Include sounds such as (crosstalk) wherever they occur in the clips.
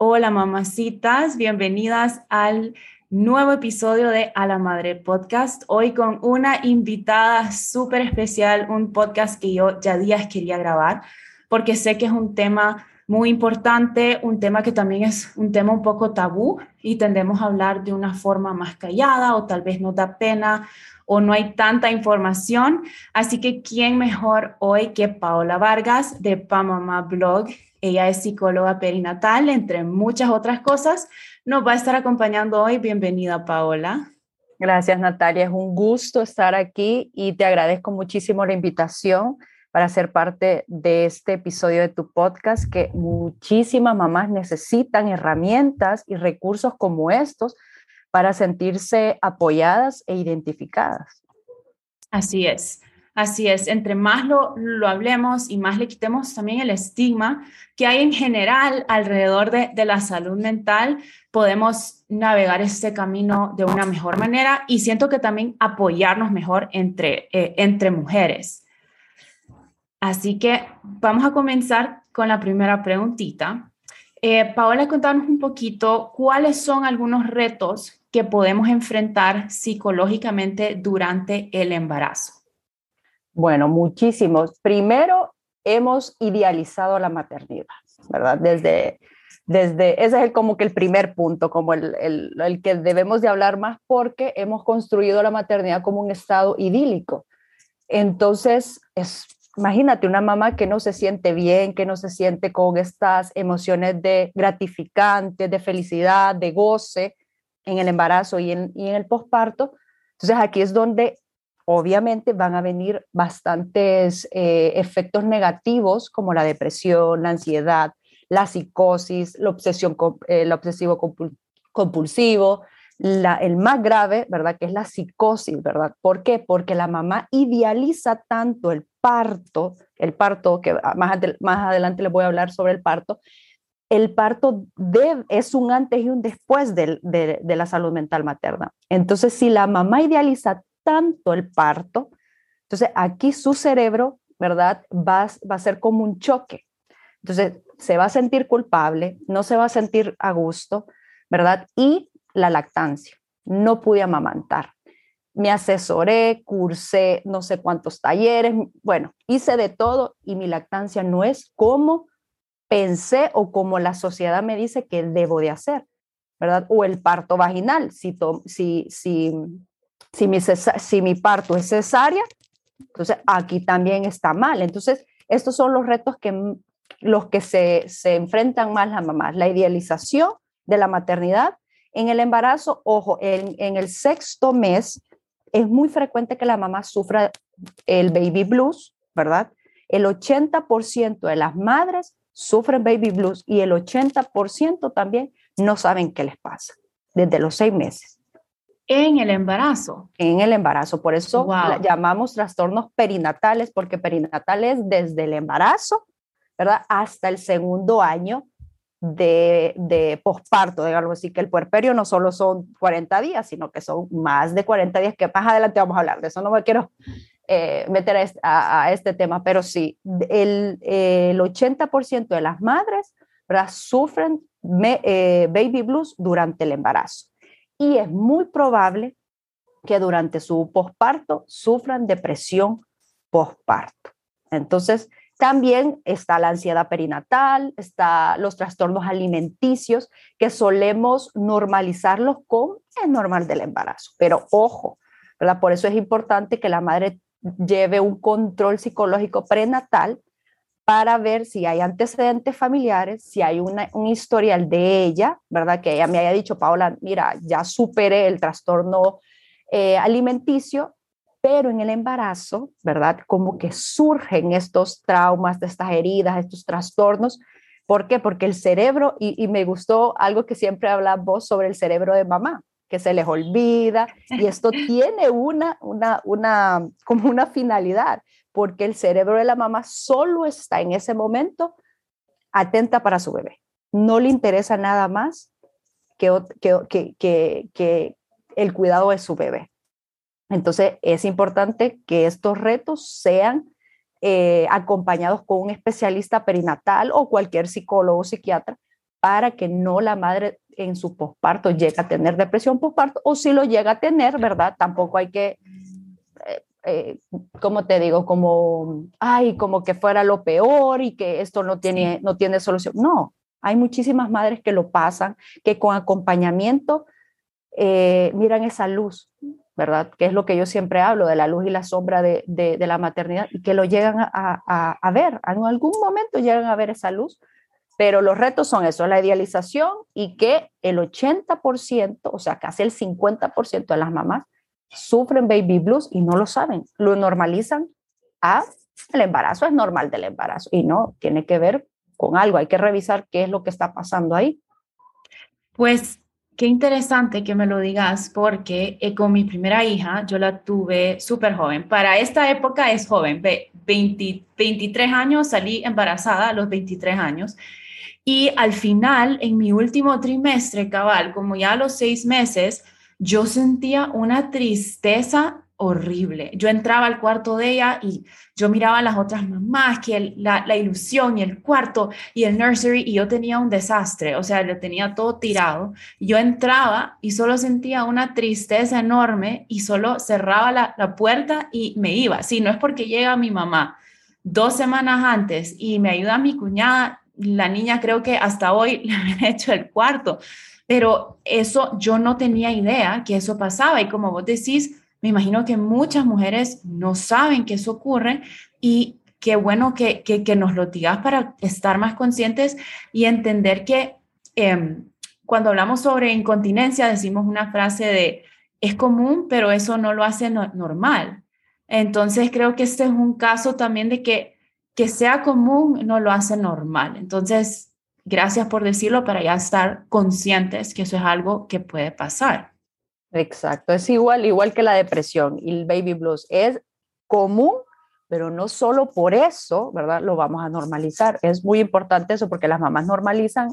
Hola mamacitas, bienvenidas al nuevo episodio de A la Madre Podcast. Hoy con una invitada súper especial, un podcast que yo ya días quería grabar porque sé que es un tema muy importante, un tema que también es un tema un poco tabú y tendemos a hablar de una forma más callada o tal vez no da pena o no hay tanta información. Así que, ¿quién mejor hoy que Paola Vargas de Pamama Blog? Ella es psicóloga perinatal, entre muchas otras cosas. Nos va a estar acompañando hoy. Bienvenida, Paola. Gracias, Natalia. Es un gusto estar aquí y te agradezco muchísimo la invitación para ser parte de este episodio de tu podcast que muchísimas mamás necesitan herramientas y recursos como estos para sentirse apoyadas e identificadas. Así es. Así es, entre más lo, hablemos y más le quitemos también el estigma que hay en general alrededor de, la salud mental, podemos navegar este camino de una mejor manera y siento que también apoyarnos mejor entre, eh, mujeres. Así que vamos a comenzar con la primera preguntita. Eh, Paola, contanos un poquito cuáles son algunos retos que podemos enfrentar psicológicamente durante el embarazo. Bueno, muchísimos. Primero, hemos idealizado la maternidad, ¿verdad? Desde, desde ese es como que el primer punto, como el, el, que debemos de hablar más porque hemos construido la maternidad como un estado idílico. Entonces, es, imagínate una mamá que no se siente bien, que no se siente con estas emociones de gratificante, de felicidad, de goce en el embarazo y en, y en el posparto. Entonces, aquí es donde obviamente van a venir bastantes eh, efectos negativos como la depresión, la ansiedad, la psicosis, la obsesión, el obsesivo compulsivo, el más grave, ¿verdad? Que es la psicosis, ¿verdad? ¿Por qué? Porque la mamá idealiza tanto el parto, el parto, que más, adelante les voy a hablar sobre el parto, el parto es un antes y un después de, de, la salud mental materna. Entonces, si la mamá idealiza tanto el parto. Entonces, aquí su cerebro, ¿verdad? Va, va a ser como un choque. Entonces, se va a sentir culpable, no se va a sentir a gusto, ¿verdad? Y la lactancia. No pude amamantar. Me asesoré, cursé no sé cuántos talleres, bueno, hice de todo y mi lactancia no es como pensé o como la sociedad me dice que debo de hacer, ¿verdad? O el parto vaginal, si, si, si si mi, parto es cesárea, entonces aquí también está mal. Entonces, estos son los retos que los que se, se enfrentan más las mamás, la idealización de la maternidad. En el embarazo, ojo, en el sexto mes es muy frecuente que la mamá sufra el baby blues, ¿verdad? El 80% de las madres sufren baby blues y el 80% también no saben qué les pasa desde los seis meses. En el embarazo. En el embarazo. Por eso llamamos trastornos perinatales, porque perinatal es desde el embarazo, ¿verdad? Hasta el segundo año de, de posparto, digamos así, que el puerperio no solo son 40 días, sino que son más de 40 días, que más adelante vamos a hablar de eso, no me quiero eh, meter a este, tema, pero sí, el, el 80% de las madres ¿verdad? sufren eh, baby blues durante el embarazo y es muy probable que durante su posparto sufran depresión posparto. Entonces, también está la ansiedad perinatal, está los trastornos alimenticios que solemos normalizarlos con el normal del embarazo. Pero ojo. Por eso es importante que la madre lleve un control psicológico prenatal para ver si hay antecedentes familiares, si hay un historial de ella, ¿verdad? Que ella me haya dicho, Paola, mira, ya superé el trastorno eh, alimenticio, pero en el embarazo, ¿verdad? Como que surgen estos traumas, estas heridas, estos trastornos. ¿Por qué? Porque el cerebro, y, me gustó algo que siempre hablas vos sobre el cerebro de mamá, que se les olvida, y esto (laughs) tiene una, una, una, como una finalidad porque el cerebro de la mamá solo está en ese momento atenta para su bebé. No le interesa nada más que, que, que, el cuidado de su bebé. Entonces es importante que estos retos sean eh, acompañados con un especialista perinatal o cualquier psicólogo o psiquiatra para que no la madre en su posparto llegue a tener depresión posparto o si lo llega a tener, ¿verdad? Tampoco hay que, eh, como te digo, como, ay, como que fuera lo peor y que esto no tiene, no tiene solución. No, hay muchísimas madres que lo pasan, que con acompañamiento eh, miran esa luz, ¿verdad? Que es lo que yo siempre hablo, de la luz y la sombra de, de, la maternidad, y que lo llegan a, a, a, ver, en algún momento llegan a ver esa luz, pero los retos son eso, la idealización y que el 80%, o sea, casi el 50% de las mamás sufren baby blues y no lo saben, lo normalizan. A el embarazo es normal del embarazo y no, tiene que ver con algo, hay que revisar qué es lo que está pasando ahí. Pues qué interesante que me lo digas porque eh, con mi primera hija yo la tuve súper joven. Para esta época es joven, 20, 23 años, salí embarazada a los 23 años. Y al final, en mi último trimestre, cabal, como ya a los seis meses, yo sentía una tristeza horrible. Yo entraba al cuarto de ella y yo miraba a las otras mamás, que la, ilusión y el cuarto y el nursery, y yo tenía un desastre, o sea, lo tenía todo tirado. Yo entraba y solo sentía una tristeza enorme y solo cerraba la, puerta y me iba. Si no es porque llega mi mamá dos semanas antes y me ayuda mi cuñada, la niña creo que hasta hoy (laughs) le había hecho el cuarto, pero eso yo no tenía idea que eso pasaba y como vos decís, me imagino que muchas mujeres no saben que eso ocurre y qué bueno que, que, nos lo digas para estar más conscientes y entender que em, cuando hablamos sobre incontinencia decimos una frase de es común, pero eso no lo hace normal. Entonces creo que este es un caso también de que que sea común no lo hace normal. Entonces, gracias por decirlo para ya estar conscientes que eso es algo que puede pasar. Exacto, es igual, igual que la depresión y el baby blues. Es común, pero no solo por eso, ¿verdad? Lo vamos a normalizar. Es muy importante eso porque las mamás normalizan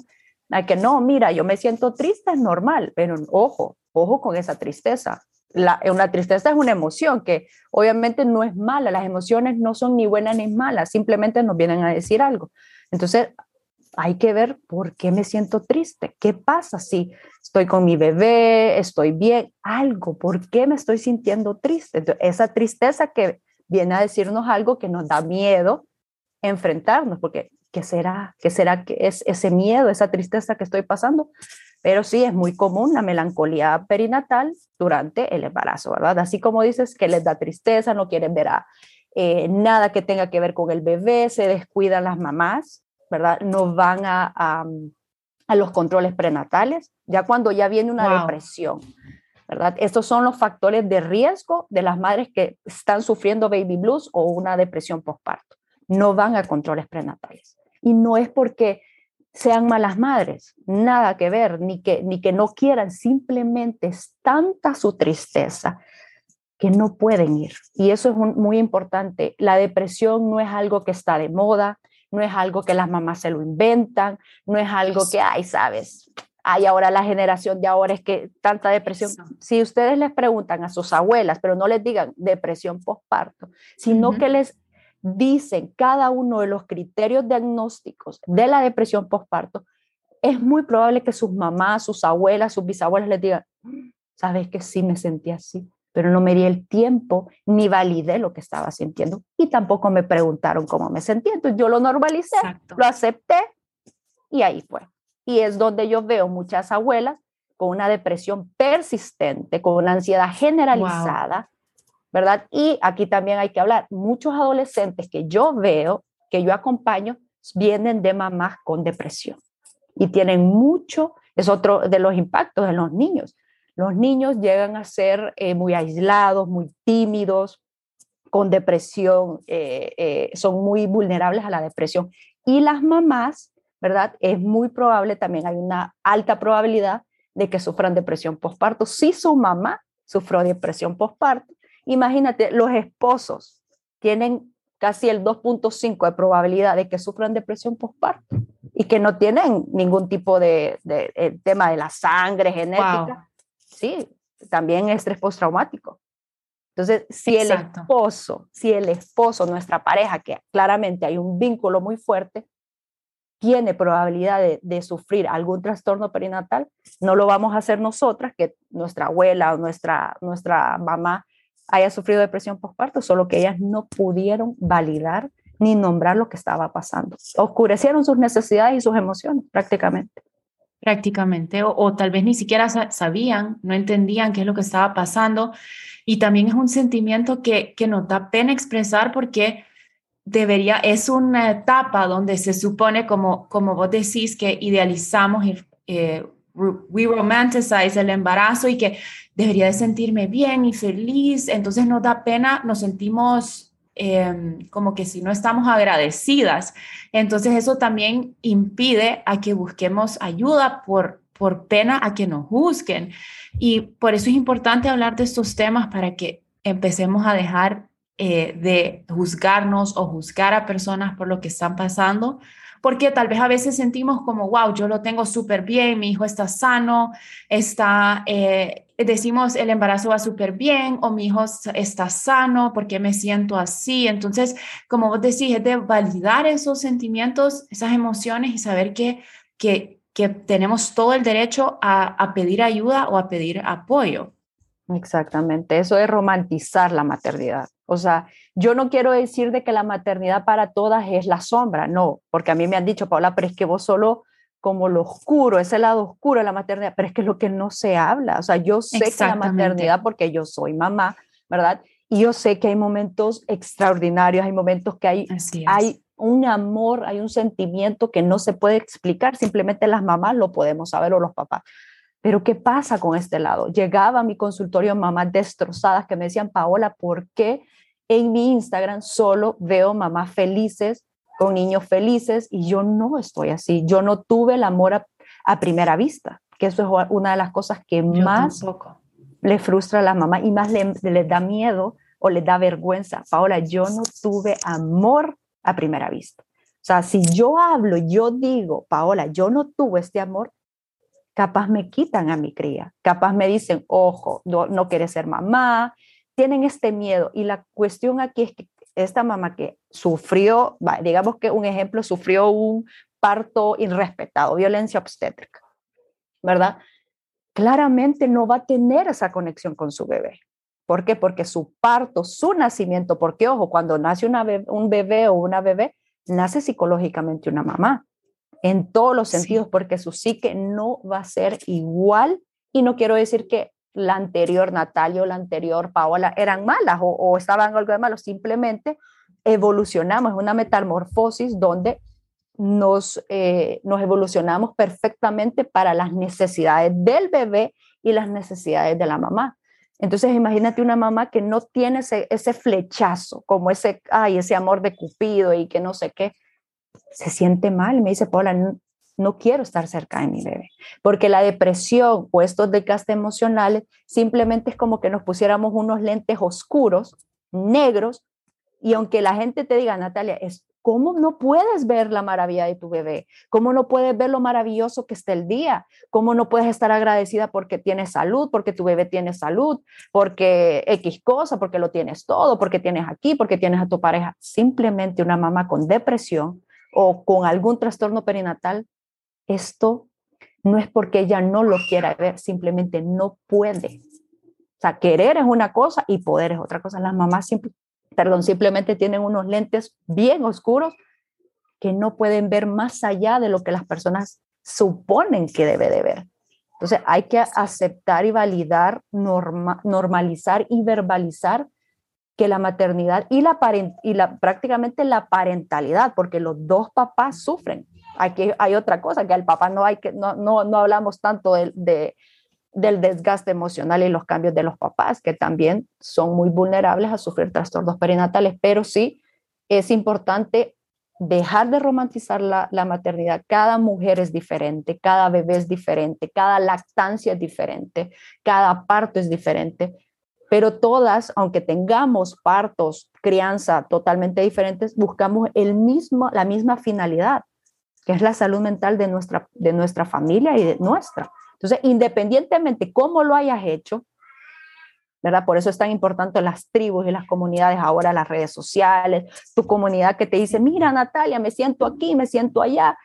a que no, mira, yo me siento triste, es normal, pero ojo, ojo con esa tristeza la, una tristeza es una emoción que obviamente no es mala, las emociones no son ni buenas ni malas, simplemente nos vienen a decir algo. Entonces, hay que ver por qué me siento triste, qué pasa si estoy con mi bebé, estoy bien, algo, por qué me estoy sintiendo triste. esa tristeza que viene a decirnos algo que nos da miedo enfrentarnos, porque ¿qué será? ¿Qué será que es ese miedo, esa tristeza que estoy pasando? Pero sí es muy común la melancolía perinatal durante el embarazo, ¿verdad? Así como dices que les da tristeza, no quieren ver a, eh, nada que tenga que ver con el bebé, se descuidan las mamás, ¿verdad? No van a, a, los controles prenatales, ya cuando ya viene una depresión, ¿verdad? Estos son los factores de riesgo de las madres que están sufriendo baby blues o una depresión postparto. No van a controles prenatales. Y no es porque sean malas madres, nada que ver, ni que, ni que no quieran, simplemente es tanta su tristeza que no pueden ir. Y eso es muy importante. La depresión no es algo que está de moda, no es algo que las mamás se lo inventan, no es algo que, ay, sabes, hay ahora la generación de ahora es que tanta depresión. Si ustedes les preguntan a sus abuelas, pero no les digan depresión postparto, sino que les dicen cada uno de los criterios diagnósticos de la depresión postparto, es muy probable que sus mamás, sus abuelas, sus bisabuelas les digan, sabes que sí me sentí así, pero no me di el tiempo ni validé lo que estaba sintiendo y tampoco me preguntaron cómo me sentía. Entonces yo lo normalicé, lo acepté y ahí fue. Y es donde yo veo muchas abuelas con una depresión persistente, con una ansiedad generalizada, ¿verdad? Y aquí también hay que hablar, muchos adolescentes que yo veo, que yo acompaño, vienen de mamás con depresión y tienen mucho, es otro de los impactos en los niños. Los niños llegan a ser eh, muy aislados, muy tímidos, con depresión, eh, eh, son muy vulnerables a la depresión. Y las mamás, ¿verdad? Es muy probable, también hay una alta probabilidad de que sufran depresión postparto. Si su mamá sufrió depresión postparto, Imagínate, los esposos tienen casi el 2.5 de probabilidad de que sufran depresión postparto y que no tienen ningún tipo de, eh, tema de la sangre genética. Sí, también estrés postraumático. Entonces, si el esposo, si el esposo, nuestra pareja, que claramente hay un vínculo muy fuerte, tiene probabilidad de, sufrir algún trastorno perinatal, no lo vamos a hacer nosotras, que nuestra abuela o nuestra, nuestra mamá haya sufrido depresión postparto, solo que ellas no pudieron validar ni nombrar lo que estaba pasando. Oscurecieron sus necesidades y sus emociones prácticamente. Prácticamente, o, tal vez ni siquiera sabían, no entendían qué es lo que estaba pasando. Y también es un sentimiento que, que nos da pena expresar porque debería, es una etapa donde se supone, como, como vos decís, que idealizamos, eh, we el embarazo y que debería de sentirme bien y feliz, entonces nos da pena, nos sentimos em, como que si no estamos agradecidas. Entonces eso también impide a que busquemos ayuda por, por pena a que nos juzguen. Y por eso es importante hablar de estos temas para que empecemos a dejar eh, de juzgarnos o juzgar a personas por lo que están pasando, porque tal vez a veces sentimos como, wow, yo lo tengo súper bien, mi hijo está sano, está, eh, decimos el embarazo va súper bien o mi hijo está sano, porque me siento así? Entonces, como vos decís, es de validar esos sentimientos, esas emociones y saber que, que, que tenemos todo el derecho a, a pedir ayuda o a pedir apoyo. Exactamente, eso es romantizar la maternidad. O sea, yo no quiero decir de que la maternidad para todas es la sombra, no, porque a mí me han dicho, Paula, pero es que vos solo como lo oscuro, ese lado oscuro de la maternidad, pero es que es lo que no se habla. O sea, yo sé que la maternidad, porque yo soy mamá, ¿verdad? Y yo sé que hay momentos extraordinarios, hay momentos que hay, hay un amor, hay un sentimiento que no se puede explicar, simplemente las mamás lo podemos saber o los papás. Pero ¿qué pasa con este lado? Llegaba a mi consultorio mamás destrozadas que me decían, Paola, ¿por qué en mi Instagram solo veo mamás felices con niños felices y yo no estoy así? Yo no tuve el amor a, primera vista, que eso es una de las cosas que más le frustra a la mamá y más le, le da miedo o le da vergüenza. Paola, yo no tuve amor a primera vista. O sea, si yo hablo, yo digo, Paola, yo no tuve este amor, capaz me quitan a mi cría, capaz me dicen, ojo, no, no quieres ser mamá, tienen este miedo. Y la cuestión aquí es que esta mamá que sufrió, digamos que un ejemplo, sufrió un parto irrespetado, violencia obstétrica, ¿verdad? Claramente no va a tener esa conexión con su bebé. ¿Por qué? Porque su parto, su nacimiento, porque ojo, cuando nace una un bebé o una bebé, nace psicológicamente una mamá en todos los sentidos, porque su psique no va a ser igual. Y no quiero decir que la anterior Natalia o la anterior Paola eran malas o, estaban algo de malo, simplemente evolucionamos, es una metamorfosis donde nos, eh, nos evolucionamos perfectamente para las necesidades del bebé y las necesidades de la mamá. Entonces, imagínate una mamá que no tiene ese, ese flechazo, como ese, ay, ese amor de Cupido y que no sé qué se siente mal. Me dice, Paula, no, quiero estar cerca de mi bebé. Porque la depresión o estos desgastes emocionales simplemente es como que nos pusiéramos unos lentes oscuros, negros, y aunque la gente te diga, Natalia, es ¿Cómo no puedes ver la maravilla de tu bebé? ¿Cómo no puedes ver lo maravilloso que está el día? ¿Cómo no puedes estar agradecida porque tienes salud, porque tu bebé tiene salud, porque X cosa, porque lo tienes todo, porque tienes aquí, porque tienes a tu pareja? Simplemente una mamá con depresión o con algún trastorno perinatal, esto no es porque ella no lo quiera ver, simplemente no puede. O sea, querer es una cosa y poder es otra cosa. Las mamás perdón, simplemente tienen unos lentes bien oscuros que no pueden ver más allá de lo que las personas suponen que debe de ver. Entonces hay que aceptar y validar, normalizar y verbalizar que la maternidad y y la prácticamente la parentalidad, porque los dos papás sufren. Aquí hay otra cosa, que al papá no hay que, no, no, no hablamos tanto de, de, del desgaste emocional y los cambios de los papás, que también son muy vulnerables a sufrir trastornos perinatales, pero sí es importante dejar de romantizar la, la, maternidad. Cada mujer es diferente, cada bebé es diferente, cada lactancia es diferente, cada parto es diferente pero todas, aunque tengamos partos, crianza totalmente diferentes, buscamos el mismo, la misma finalidad, que es la salud mental de nuestra, de nuestra familia y de nuestra. Entonces, independientemente cómo lo hayas hecho, ¿verdad? Por eso es tan importante las tribus y las comunidades, ahora las redes sociales, tu comunidad que te dice, mira Natalia, me siento aquí, me siento allá,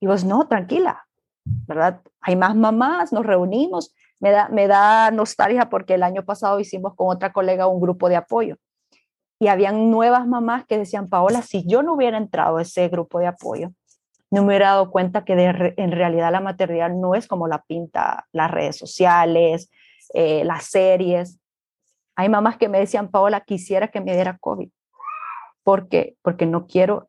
Y vos, no, tranquila, ¿verdad? Hay más mamás, nos reunimos. Me da, me da nostalgia porque el año pasado hicimos con otra colega un grupo de apoyo y habían nuevas mamás que decían, Paola, si yo no hubiera entrado a ese grupo de apoyo, no me hubiera dado cuenta que en realidad la maternidad no es como la pinta las redes sociales, eh, las series. Hay mamás que me decían, Paola, quisiera que me diera COVID. ¿Por qué? Porque no quiero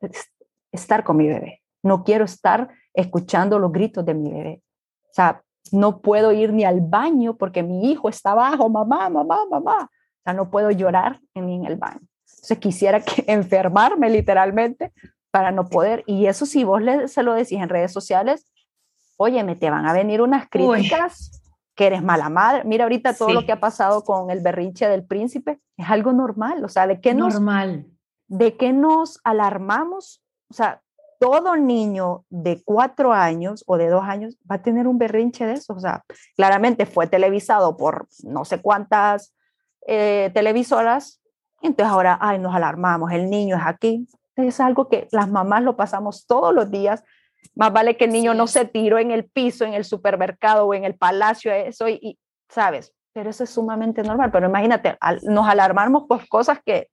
estar con mi bebé, no quiero estar escuchando los gritos de mi bebé. O sea, no puedo ir ni al baño porque mi hijo está abajo, mamá, mamá, mamá. O sea, no puedo llorar en el baño. Entonces quisiera que (laughs) enfermarme literalmente para no poder. Y eso si vos le, se lo decís en redes sociales, oye, me te van a venir unas críticas que eres mala madre. Mira ahorita todo lo que ha pasado con el berrinche del príncipe, es algo normal. O sea, ¿de qué nos, normal. ¿de qué nos alarmamos? O sea, todo niño de cuatro años o de dos años va a tener un berrinche de eso. O sea, claramente fue televisado por no sé cuántas eh, televisoras entonces ahora, ay, nos alarmamos, el niño es aquí. Es algo que las mamás lo pasamos todos los días. Más vale que el niño no se tiró en el piso, en el supermercado o en el palacio, eso, y, ¿sabes? Pero eso es sumamente normal. Pero imagínate, nos alarmamos por cosas que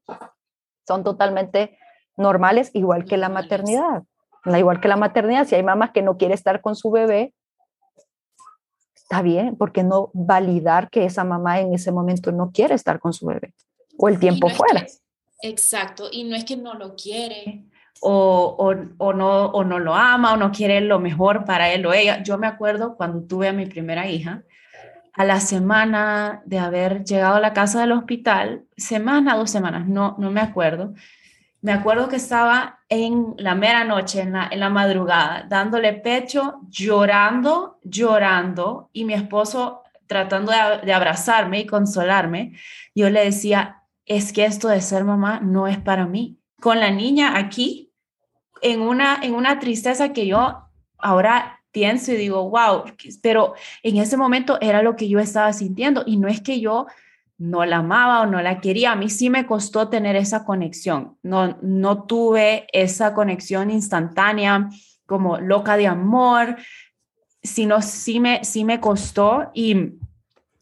son totalmente normales, igual que la maternidad. Igual que la maternidad, si hay mamás que no quiere estar con su bebé, está bien, porque no validar que esa mamá en ese momento no quiere estar con su bebé o el tiempo fuera. Exacto, y no es que no lo quiere. O, o, o, no, o no lo ama o no quiere lo mejor para él o ella. Yo me acuerdo cuando tuve a mi primera hija, a la semana de haber llegado a la casa del hospital, semana, dos semanas, no, no me acuerdo, me acuerdo que estaba en la mera noche, en la, en la madrugada, dándole pecho, llorando, llorando, y mi esposo tratando de, de abrazarme y consolarme, yo le decía, es que esto de ser mamá no es para mí. Con la niña aquí, en una, en una tristeza que yo ahora pienso y digo, wow, pero en ese momento era lo que yo estaba sintiendo y no es que yo no la amaba o no la quería, a mí sí me costó tener esa conexión, no, no tuve esa conexión instantánea como loca de amor, sino sí me, sí me costó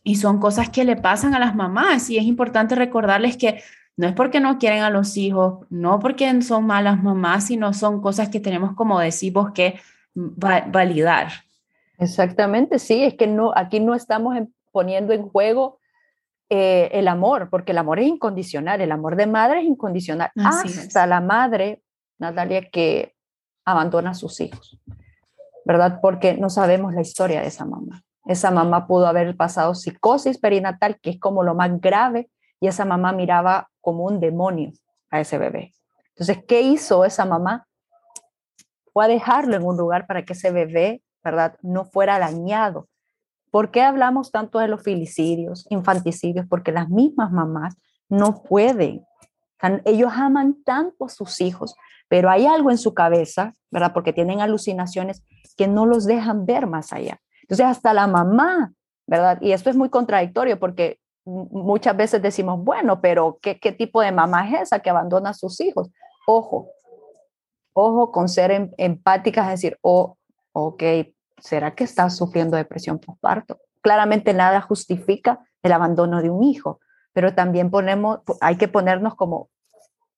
y son cosas que le pasan a las mamás y es importante recordarles que no es porque no quieren a los hijos, no porque son malas mamás, sino son cosas que tenemos, como decimos, que validar. Exactamente, sí, es que no, aquí no estamos poniendo en juego eh, el amor, porque el amor es incondicional, el amor de madre es incondicional, hasta la madre, Natalia, que abandona a sus hijos, ¿verdad? Porque no sabemos la historia de esa mamá. Esa mamá pudo haber pasado psicosis perinatal, que es como lo más grave, y esa mamá miraba como un demonio a ese bebé. Entonces, ¿qué hizo esa mamá? Fue a dejarlo en un lugar para que ese bebé, ¿verdad?, no fuera dañado. ¿Por qué hablamos tanto de los filicidios, infanticidios? Porque las mismas mamás no pueden. Ellos aman tanto a sus hijos, pero hay algo en su cabeza, ¿verdad? Porque tienen alucinaciones que no los dejan ver más allá. Entonces, hasta la mamá, ¿verdad? Y esto es muy contradictorio porque muchas veces decimos, bueno, pero ¿qué, qué tipo de mamá es esa que abandona a sus hijos? Ojo, ojo con ser em, empáticas, es decir, oh, ok, ¿será que estás sufriendo depresión postparto? Claramente nada justifica el abandono de un hijo, pero también ponemos, hay que ponernos como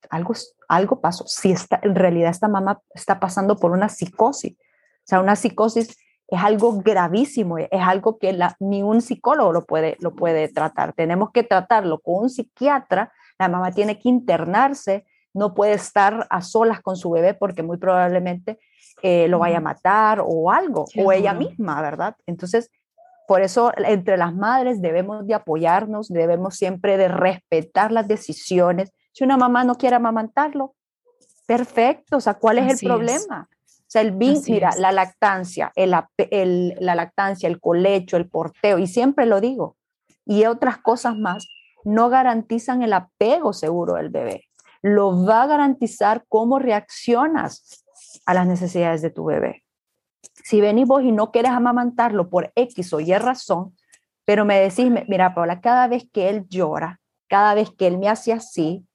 algo, algo pasó. Si está, en realidad esta mamá está pasando por una psicosis, o sea, una psicosis es algo gravísimo, es algo que la, ni un psicólogo lo puede, lo puede tratar. Tenemos que tratarlo con un psiquiatra, la mamá tiene que internarse, no puede estar a solas con su bebé porque muy probablemente eh, lo vaya a matar o algo, o ella misma, ¿verdad? Entonces, por eso entre las madres debemos de apoyarnos, debemos siempre de respetar las decisiones. Si una mamá no quiere amamantarlo, perfecto, o sea, ¿cuál es el problema? Sea, el mira, la lactancia, el, la lactancia, el colecho, el porteo, y siempre lo digo, y otras cosas más, no garantizan el apego seguro del bebé. Lo va a garantizar cómo reaccionas a las necesidades de tu bebé. Si venís vos y no quieres amamantarlo por X o Y razón, pero me decís, mira, Paula, cada vez que él llora, cada vez que él me hace así,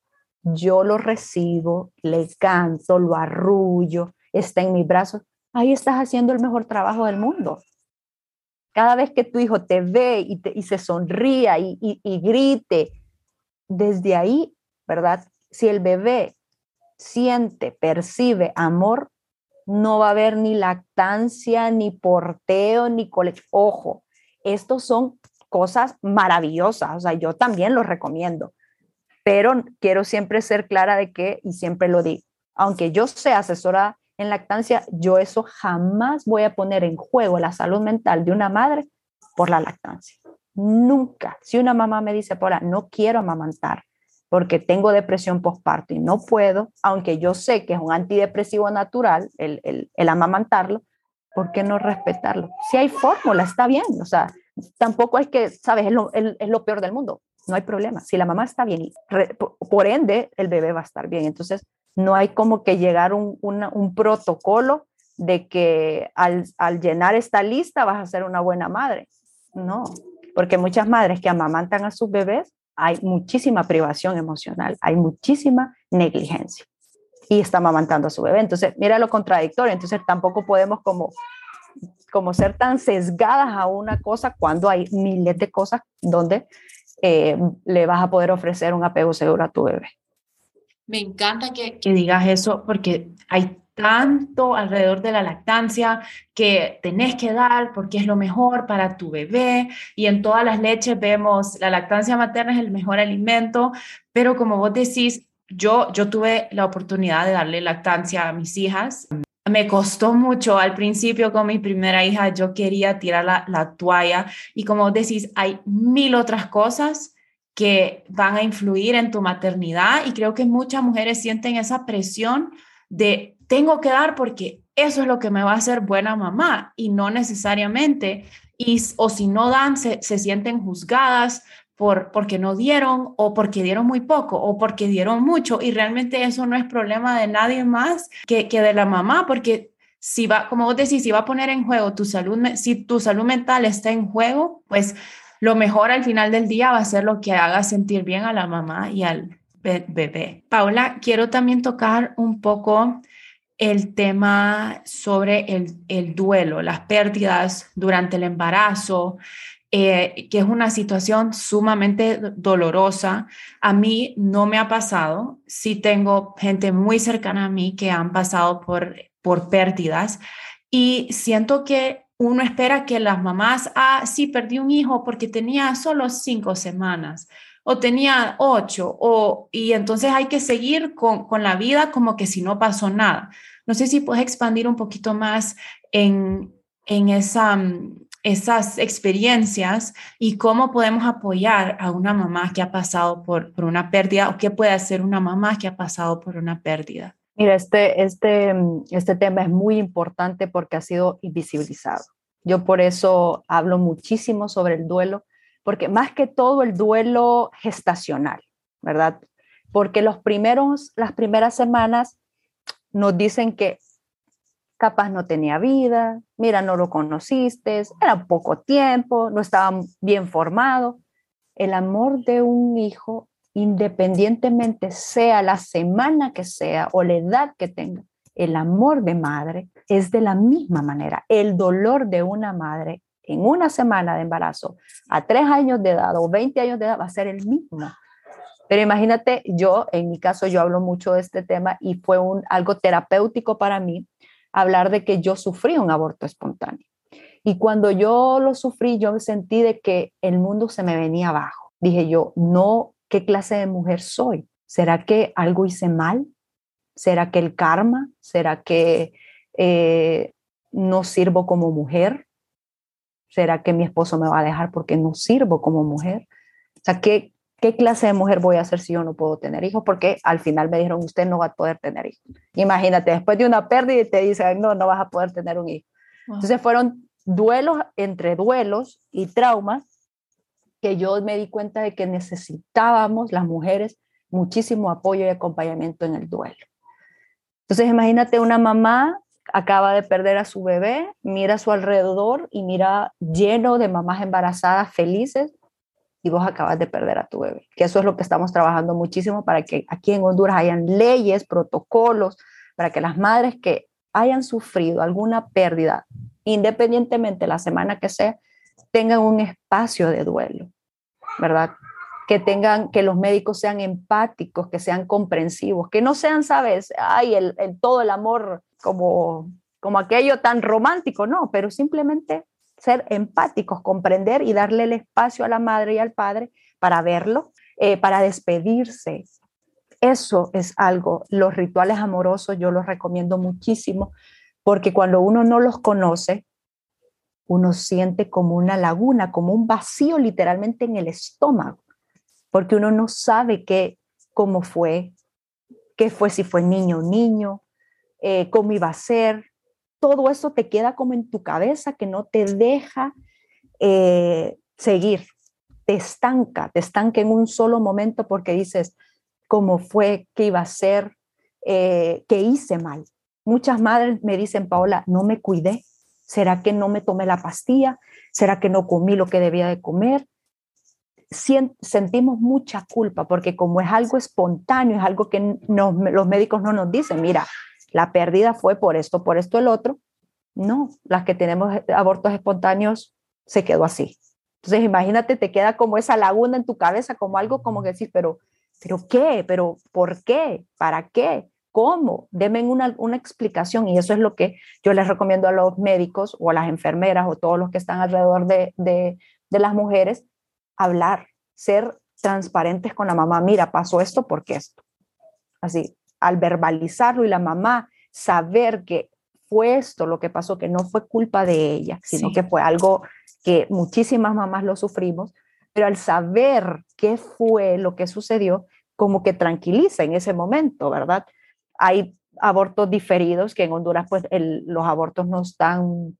yo lo recibo, le canto, lo arrullo, está en mis brazos, ahí estás haciendo el mejor trabajo del mundo. Cada vez que tu hijo te ve y, se sonría y, y grite, desde ahí, ¿verdad? Si el bebé siente, percibe amor, no va a haber ni lactancia, ni porteo, ni colegio. Ojo, estos son cosas maravillosas, o sea, yo también los recomiendo, pero quiero siempre ser clara de que, y siempre lo digo, aunque yo sea asesora en lactancia, yo eso jamás voy a poner en juego la salud mental de una madre por la lactancia. Nunca. Si una mamá me dice, Paula, no quiero amamantar porque tengo depresión postparto y no puedo, aunque yo sé que es un antidepresivo natural el, el, el amamantarlo, ¿por qué no respetarlo? Si hay fórmula, está bien. O sea, tampoco es que, ¿sabes? Es lo, es lo peor del mundo. No hay problema. Si la mamá está bien, por ende, el bebé va a estar bien. Entonces, no hay como que llegar un, un protocolo de que al, al, llenar esta lista vas a ser una buena madre. No, porque muchas madres que amamantan a sus bebés, hay muchísima privación emocional, hay muchísima negligencia y está amamantando a su bebé. Entonces, mira lo contradictorio. Entonces, tampoco podemos como, como ser tan sesgadas a una cosa cuando hay miles de cosas donde eh, le vas a poder ofrecer un apego seguro a tu bebé. Me encanta que, digas eso porque hay tanto alrededor de la lactancia que tenés que dar porque es lo mejor para tu bebé y en todas las leches vemos la lactancia materna es el mejor alimento, pero como vos decís, yo, yo tuve la oportunidad de darle lactancia a mis hijas. Me costó mucho al principio con mi primera hija, yo quería tirar la, la toalla y como vos decís, hay mil otras cosas que van a influir en tu maternidad y creo que muchas mujeres sienten esa presión de tengo que dar porque eso es lo que me va a hacer buena mamá y no necesariamente y o si no dan se, se sienten juzgadas por porque no dieron o porque dieron muy poco o porque dieron mucho y realmente eso no es problema de nadie más que, que de la mamá porque si va como vos decís si va a poner en juego tu salud si tu salud mental está en juego pues lo mejor al final del día va a ser lo que haga sentir bien a la mamá y al bebé. Paula, quiero también tocar un poco el tema sobre el, duelo, las pérdidas durante el embarazo, eh, que es una situación sumamente dolorosa. A mí no me ha pasado, sí tengo gente muy cercana a mí que han pasado por, por pérdidas y siento que uno espera que las mamás, ah, sí, perdí un hijo porque tenía solo cinco semanas o tenía ocho, o, y entonces hay que seguir con, con la vida como que si no pasó nada. No sé si puedes expandir un poquito más en, en esa, esas experiencias y cómo podemos apoyar a una mamá que ha pasado por, por una pérdida o qué puede hacer una mamá que ha pasado por una pérdida. Mira, este, este, este tema es muy importante porque ha sido invisibilizado. Yo por eso hablo muchísimo sobre el duelo, porque más que todo el duelo gestacional, ¿verdad? Porque los primeros, las primeras semanas nos dicen que capaz no tenía vida, mira, no lo conociste, era poco tiempo, no estaba bien formado. El amor de un hijo, independientemente sea la semana que sea o la edad que tenga, el amor de madre es de la misma manera. El dolor de una madre en una semana de embarazo a tres años de edad o 20 años de edad va a ser el mismo. Pero imagínate, yo, en mi caso, yo hablo mucho de este tema y fue un, algo terapéutico para mí hablar de que yo sufrí un aborto espontáneo. Y cuando yo lo sufrí, yo me sentí de que el mundo se me venía abajo. Dije yo, no, ¿qué clase de mujer soy? ¿Será que algo hice mal? ¿Será que el karma? ¿Será que eh, no sirvo como mujer? ¿Será que mi esposo me va a dejar porque no sirvo como mujer? O sea, ¿qué, ¿qué clase de mujer voy a ser si yo no puedo tener hijos? Porque al final me dijeron, usted no va a poder tener hijos. Imagínate, después de una pérdida te dicen, no, no vas a poder tener un hijo. Entonces fueron duelos entre duelos y traumas que yo me di cuenta de que necesitábamos las mujeres muchísimo apoyo y acompañamiento en el duelo. Entonces imagínate una mamá acaba de perder a su bebé, mira a su alrededor y mira lleno de mamás embarazadas felices y vos acabas de perder a tu bebé. Que eso es lo que estamos trabajando muchísimo para que aquí en Honduras hayan leyes, protocolos, para que las madres que hayan sufrido alguna pérdida, independientemente la semana que sea, tengan un espacio de duelo, ¿verdad? Que tengan, que los médicos sean empáticos, que sean comprensivos, que no sean, sabes, ay, el, todo el amor como, como aquello tan romántico, no, pero simplemente ser empáticos, comprender y darle el espacio a la madre y al padre para verlo, eh, para despedirse. Eso es algo, los rituales amorosos yo los recomiendo muchísimo porque cuando uno no los conoce, uno siente como una laguna, como un vacío literalmente en el estómago, porque uno no sabe qué, cómo fue, qué fue, si fue niño o niño, eh, cómo iba a ser. Todo eso te queda como en tu cabeza que no te deja eh, seguir, te estanca, te estanca en un solo momento porque dices cómo fue, qué iba a ser, eh, qué hice mal. Muchas madres me dicen, Paola, no me cuidé, ¿Será que no me tomé la pastilla? ¿Será que no comí lo que debía de comer? sentimos mucha culpa porque como es algo espontáneo, es algo que los médicos no nos dicen, mira, la pérdida fue por esto, por esto, el otro. No, las que tenemos abortos espontáneos se quedó así. Entonces, imagínate, te queda como esa laguna en tu cabeza, como algo como que pero, pero ¿qué? ¿Pero por qué? ¿Para qué? ¿Cómo? Denme una, una explicación y eso es lo que yo les recomiendo a los médicos o a las enfermeras o todos los que están alrededor de, de, de las mujeres, hablar, ser transparentes con la mamá. Mira, pasó esto porque esto. Así, al verbalizarlo y la mamá saber que fue esto lo que pasó, que no fue culpa de ella, sino que fue algo que muchísimas mamás lo sufrimos, pero al saber qué fue lo que sucedió, como que tranquiliza en ese momento, ¿verdad? Hay abortos diferidos, que en Honduras pues los abortos no están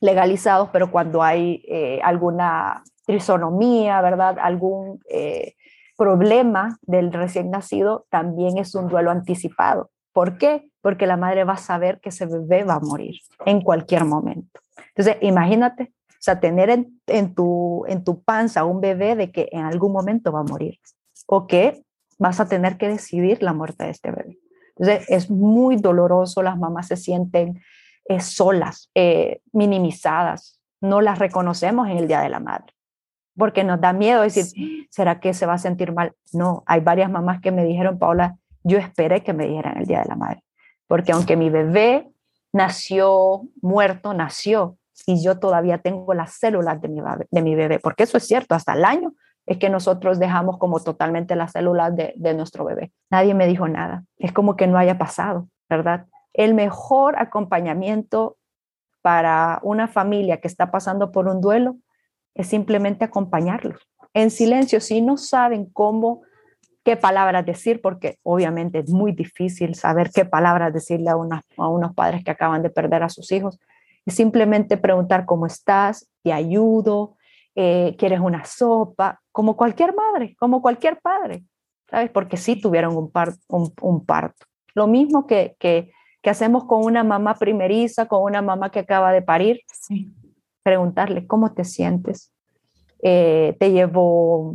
legalizados, pero cuando hay eh, alguna trisonomía, ¿verdad? Algún eh, problema del recién nacido, también es un duelo anticipado. ¿Por qué? Porque la madre va a saber que ese bebé va a morir en cualquier momento. Entonces, imagínate, o sea, tener en, en, tu, en tu panza un bebé de que en algún momento va a morir o que vas a tener que decidir la muerte de este bebé. Entonces, es muy doloroso, las mamás se sienten eh, solas, eh, minimizadas, no las reconocemos en el Día de la Madre, porque nos da miedo decir, ¿será que se va a sentir mal? No, hay varias mamás que me dijeron, Paula, yo esperé que me dijeran el Día de la Madre, porque aunque mi bebé nació muerto, nació, y yo todavía tengo las células de mi, de mi bebé, porque eso es cierto, hasta el año es que nosotros dejamos como totalmente las células de, nuestro bebé. Nadie me dijo nada. Es como que no haya pasado, ¿verdad? El mejor acompañamiento para una familia que está pasando por un duelo es simplemente acompañarlos en silencio. Si no saben cómo, qué palabras decir, porque obviamente es muy difícil saber qué palabras decirle a, a unos padres que acaban de perder a sus hijos, es simplemente preguntar cómo estás, te ayudo, eh, quieres una sopa, como cualquier madre, como cualquier padre, ¿sabes? Porque sí tuvieron un, un, parto. Lo mismo que, que, que, hacemos con una mamá primeriza, con una mamá que acaba de parir. Preguntarle, ¿cómo te sientes? Eh, te llevo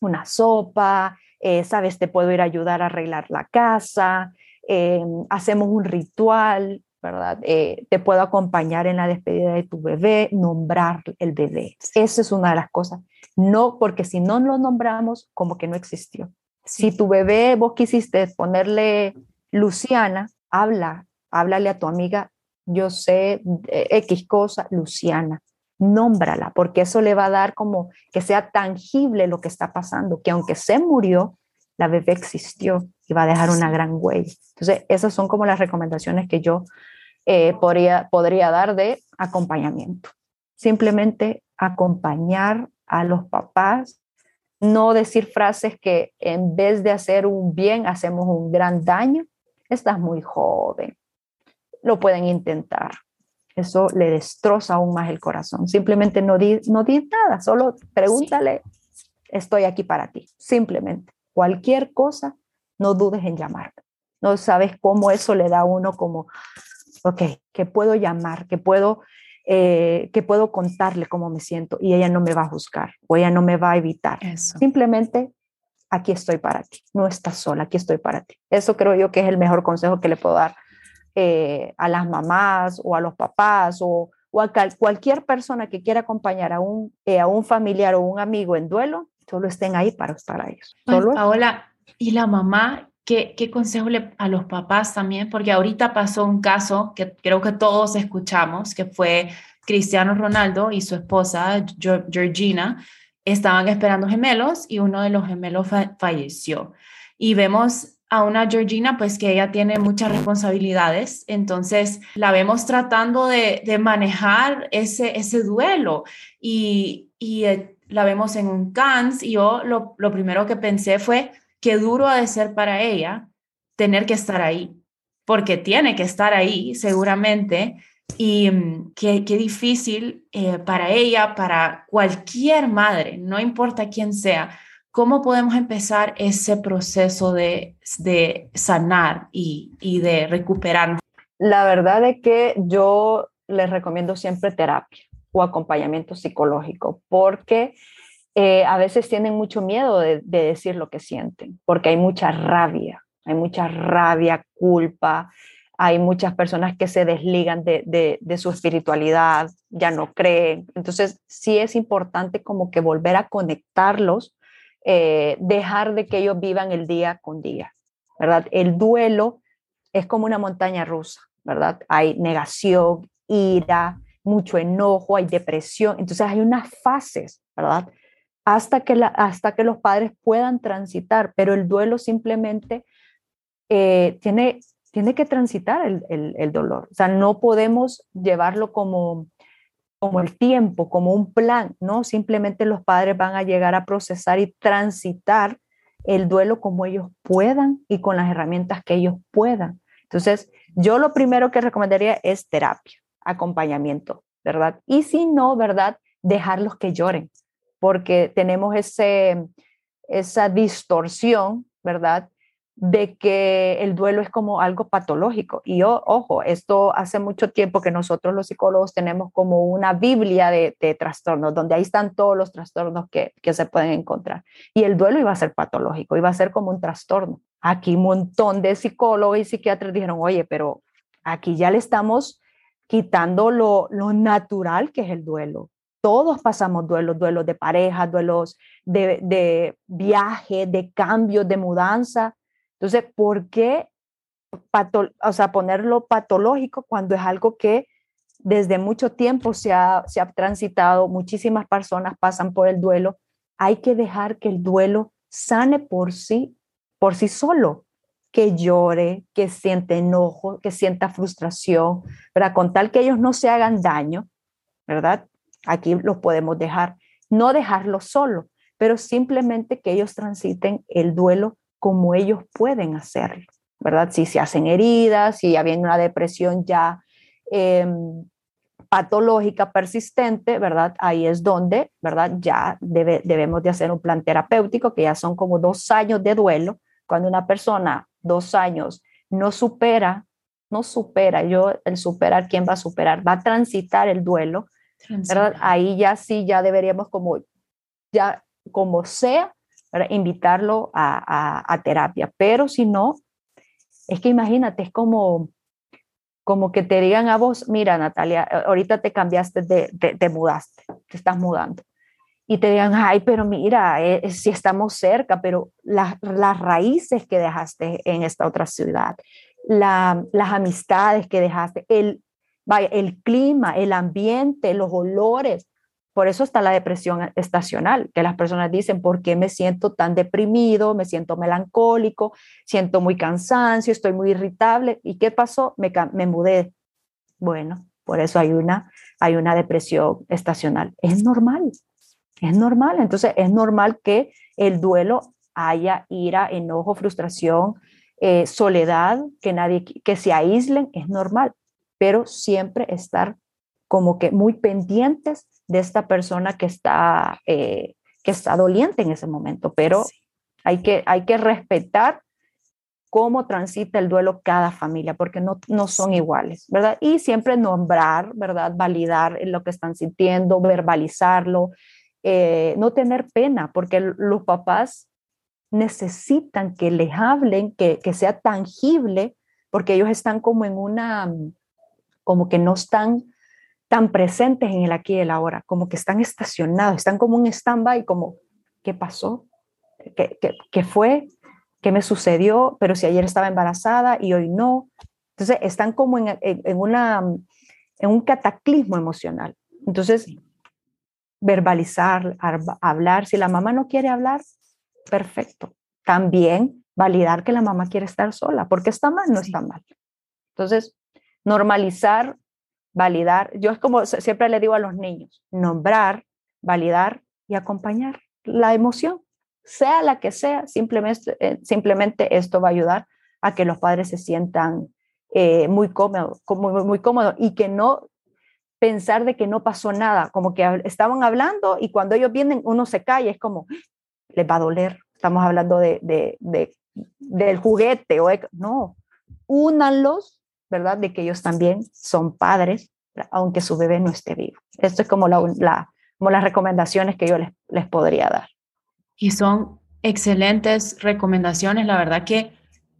una sopa, eh, ¿sabes? Te puedo ir a ayudar a arreglar la casa, hacemos un ritual, ¿verdad? Eh, te puedo acompañar en la despedida de tu bebé, nombrar el bebé. Esa es una de las cosas. No, porque si no lo nombramos, como que no existió. Si tu bebé vos quisiste ponerle Luciana, habla, háblale a tu amiga, yo sé eh, X cosa, Luciana, nómbrala, porque eso le va a dar como que sea tangible lo que está pasando, que aunque se murió, la bebé existió y va a dejar una gran huella. Entonces, esas son como las recomendaciones que yo eh, podría, podría dar de acompañamiento. Simplemente acompañar a los papás, no decir frases que en vez de hacer un bien hacemos un gran daño. Estás muy joven, lo pueden intentar. Eso le destroza aún más el corazón. Simplemente no di, no di nada, solo pregúntale, estoy aquí para ti. Simplemente, cualquier cosa no dudes en llamar. No sabes cómo eso le da a uno como, ok, que puedo llamar, que puedo, eh, que puedo contarle cómo me siento y ella no me va a juzgar o ella no me va a evitar. Simplemente aquí estoy para ti, no estás sola, aquí estoy para ti. Eso creo yo que es el mejor consejo que le puedo dar eh, a las mamás o a los papás o, o a cualquier persona que quiera acompañar a un, eh, a un familiar o un amigo en duelo, solo estén ahí para, para ellos. Pues, Paola, ¿y la mamá ¿Qué, ¿qué, consejo le a los papás también? Porque ahorita pasó un caso que creo que todos escuchamos, que fue Cristiano Ronaldo y su esposa Georgina estaban esperando gemelos y uno de los gemelos falleció. Y vemos a una Georgina, pues que ella tiene muchas responsabilidades, entonces la vemos tratando de, de manejar ese, ese duelo y, y eh, la vemos en un CANS y yo lo, lo primero que pensé fue, qué duro ha de ser para ella tener que estar ahí, porque tiene que estar ahí seguramente y mm, qué, difícil eh, para ella, para cualquier madre, no importa quién sea, ¿cómo podemos empezar ese proceso de, de sanar y, y de recuperarnos? La verdad es que yo les recomiendo siempre terapia o acompañamiento psicológico, porque eh, a veces tienen mucho miedo de, decir lo que sienten, porque hay mucha rabia, hay mucha rabia, culpa, hay muchas personas que se desligan de, su espiritualidad, ya no creen. Entonces, sí es importante como que volver a conectarlos, eh, dejar de que ellos vivan el día con día, ¿verdad? El duelo es como una montaña rusa, ¿verdad? Hay negación, ira, mucho enojo, hay depresión. Entonces, hay unas fases, ¿verdad? Hasta que, hasta que los padres puedan transitar, pero el duelo simplemente eh, tiene, tiene que transitar el, dolor. O sea, no podemos llevarlo como, como el tiempo, como un plan, ¿no? Simplemente los padres van a llegar a procesar y transitar el duelo como ellos puedan y con las herramientas que ellos puedan. Entonces, yo lo primero que recomendaría es terapia, acompañamiento, ¿verdad? Y si no, ¿verdad? Dejarlos que lloren porque tenemos ese, esa distorsión, ¿verdad? De que el duelo es como algo patológico. Y yo, ojo, esto hace mucho tiempo que nosotros los psicólogos tenemos como una Biblia de, trastornos, donde ahí están todos los trastornos que, que se pueden encontrar. Y el duelo iba a ser patológico, iba a ser como un trastorno. Aquí un montón de psicólogos y psiquiatras dijeron, oye, pero aquí ya le estamos quitando lo, lo natural que es el duelo todos pasamos duelos, duelos de pareja, duelos de, viaje, de cambio, de mudanza. Entonces, ¿por qué o sea, ponerlo patológico cuando es algo que desde mucho tiempo se ha, se ha transitado, muchísimas personas pasan por el duelo? Hay que dejar que el duelo sane por sí, por sí solo, que llore, que siente enojo, que sienta frustración, para Con tal que ellos no se hagan daño, ¿verdad? Aquí los podemos dejar, no dejarlos solo, pero simplemente que ellos transiten el duelo como ellos pueden hacerlo, ¿verdad? Si se hacen heridas, si ya viene una depresión ya em, patológica persistente, ¿verdad? Ahí es donde, ¿verdad? Ya debemos de hacer un plan terapéutico, que ya son como dos años de duelo. Cuando una persona dos años no supera, no supera, yo el superar, ¿quién va a superar? Va a transitar el duelo, Ahí ya sí, ya deberíamos como, ya como sea, invitarlo a, terapia. Pero si no, es que imagínate, es como, como que te digan a vos, mira Natalia, ahorita te cambiaste, de, te mudaste, te estás mudando. Y te digan, ay, pero mira, eh, eh, si estamos cerca, pero las raíces que dejaste en esta otra ciudad, la, las amistades que dejaste, el, vaya, el clima, el ambiente, los olores. Por eso está la depresión estacional, que las personas dicen, ¿por qué me siento tan deprimido? Me siento melancólico, siento muy cansancio, estoy muy irritable. ¿Y qué pasó? Me, me mudé. Bueno, por eso hay una, hay una depresión estacional. Es normal, es normal. Entonces, es normal que el duelo haya ira, enojo, frustración, eh, soledad, que nadie, que se aíslen, es normal pero siempre estar como que muy pendientes de esta persona que está, eh, que está doliente en ese momento, pero hay, que, hay que respetar cómo transita el duelo cada familia, porque no, no son iguales, ¿verdad? Y siempre nombrar, ¿verdad? Validar lo que están sintiendo, verbalizarlo, eh, no tener pena, porque los papás necesitan que les hablen, que, que sea tangible porque ellos están como en una, como que no están tan presentes en el aquí y el ahora, como que están estacionados, están como un stand-by, como, ¿qué pasó? ¿Qué, qué, qué fue? ¿Qué me sucedió? Pero si ayer estaba embarazada y hoy no. Entonces están como en, en, una, en un cataclismo emocional. Entonces, verbalizar, hablar. Si la mamá no quiere hablar, perfecto. También validar que la mamá quiere estar sola, porque está mal, no está mal. Entonces, normalizar, validar. Yo es como siempre le digo a los niños, nombrar, validar y acompañar la emoción, sea la que sea, simplemente, eh, simplemente esto va a ayudar a que los padres se sientan eh, muy cómodos, muy, cómodos y que no pensar de que no pasó nada, como que estaban hablando y cuando ellos vienen uno se cae, es como, les va a doler, estamos hablando de del juguete, o no, únanlos, ¿verdad? De que ellos también son padres, aunque su bebé no esté vivo. Esto es como, la, la las recomendaciones que yo les, les podría dar. Y son excelentes recomendaciones, la verdad que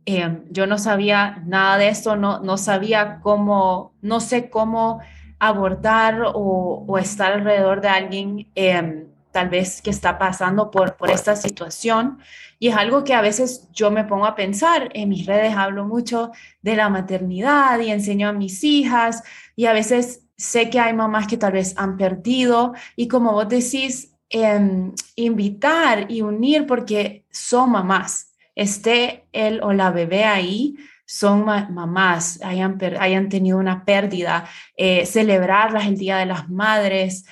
eh, yo no sabía nada de esto, no, no sabía cómo, no sé cómo abordar o, estar alrededor de alguien em, tal vez que está pasando por, por esta situación. Y es algo que a veces yo me pongo a pensar. En mis redes hablo mucho de la maternidad y enseño a mis hijas y a veces sé que hay mamás que tal vez han perdido y como vos decís, em, invitar y unir porque son mamás. Esté él o la bebé ahí, son mamás, hayan, hayan tenido una pérdida, eh, celebrarlas el Día de las Madres,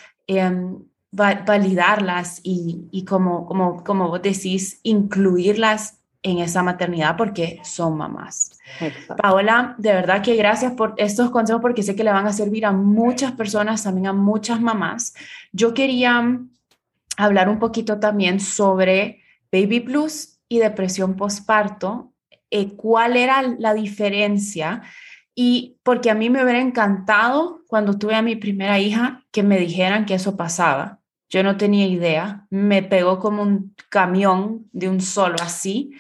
em, validarlas y, como, como, como vos decís, incluirlas en esa maternidad porque son mamás. Paola, de verdad que gracias por estos consejos porque sé que le van a servir a muchas personas, también a muchas mamás. Yo quería hablar un poquito también sobre baby blues y depresión postparto eh, cuál era la diferencia y porque a mí me hubiera encantado cuando tuve a mi primera hija que me dijeran que eso pasaba. Yo no tenía idea, me pegó como un camión de un solo así.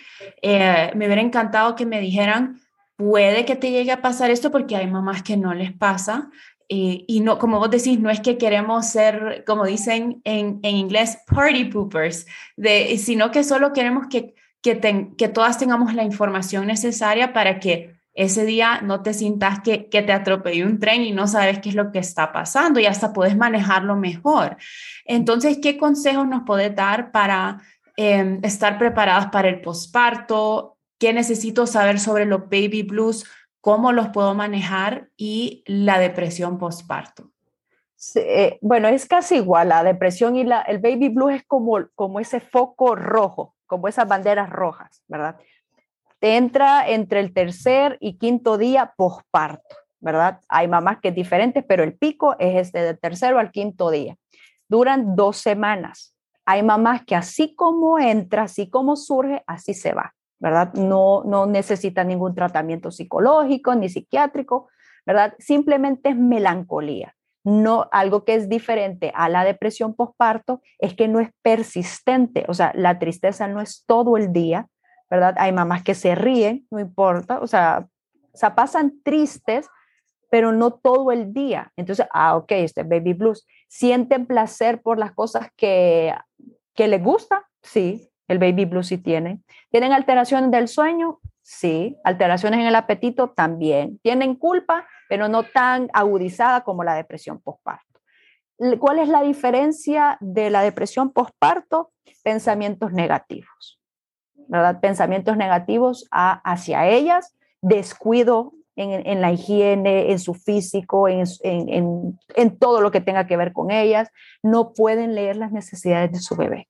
Eh, me hubiera encantado que me dijeran, puede que te llegue a pasar esto porque hay mamás que no les pasa. Eh, y no, como vos decís, no es que queremos ser, como dicen en, en inglés, party poopers, sino que solo queremos que que, que todas tengamos la información necesaria para que ese día no te sientas que, que te atropelló un tren y no sabes qué es lo que está pasando y hasta puedes manejarlo mejor. Entonces, ¿qué consejos nos puedes dar para em, estar preparadas para el posparto? ¿Qué necesito saber sobre los baby blues? ¿Cómo los puedo manejar? Y la depresión posparto. Eh, bueno, es casi igual. La depresión y la, el baby blues es como, como ese foco rojo como esas banderas rojas, ¿verdad? Te entra entre el tercer y quinto día posparto, ¿verdad? Hay mamás que es diferente, pero el pico es este del tercero al quinto día. Duran dos semanas. Hay mamás que así como entra, así como surge, así se va, ¿verdad? No, no necesita ningún tratamiento psicológico ni psiquiátrico, ¿verdad? Simplemente es melancolía no algo que es diferente a la depresión postparto es que no es persistente, o sea, la tristeza no es todo el día, ¿verdad? Hay mamás que se ríen, no importa, o sea, o pasan tristes, pero no todo el día. Entonces, ah, ok, este baby blues. ¿Sienten placer por las cosas que, que les gusta? Sí, el baby blues sí tienen. ¿Tienen alteraciones del sueño? Sí. ¿Alteraciones en el apetito? También. ¿Tienen culpa? pero no tan agudizada como la depresión postparto. ¿Cuál es la diferencia de la depresión postparto? Pensamientos negativos, ¿verdad? Pensamientos negativos hacia ellas, descuido en, la higiene, en su físico, en, en, todo lo que tenga que ver con ellas. No pueden leer las necesidades de su bebé.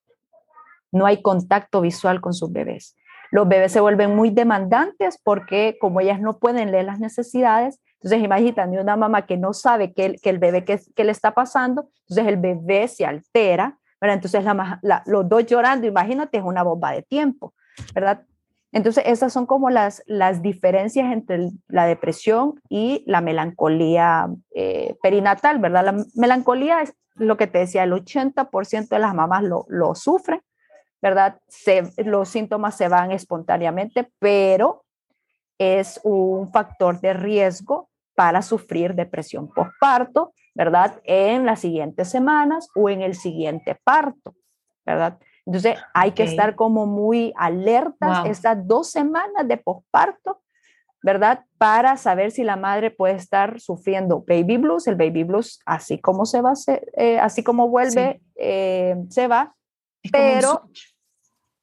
No hay contacto visual con sus bebés. Los bebés se vuelven muy demandantes porque como ellas no pueden leer las necesidades, entonces, imagínate una mamá que no sabe que el, que el bebé que, que, le está pasando, entonces el bebé se altera, ¿verdad? Entonces la, los dos llorando, imagínate, es una bomba de tiempo, ¿verdad? Entonces, esas son como las, las diferencias entre la depresión y la melancolía eh, perinatal, ¿verdad? La melancolía es lo que te decía, el 80% de las mamás lo, lo sufren, ¿verdad? Los síntomas se van espontáneamente, pero es un factor de riesgo para sufrir depresión postparto, ¿verdad? En las siguientes semanas o en el siguiente parto, ¿verdad? Entonces hay que estar como muy alertas estas dos semanas de posparto, ¿verdad? Para saber si la madre puede estar sufriendo baby blues. El baby blues, así como se va, eh, así como vuelve, eh, se va. pero,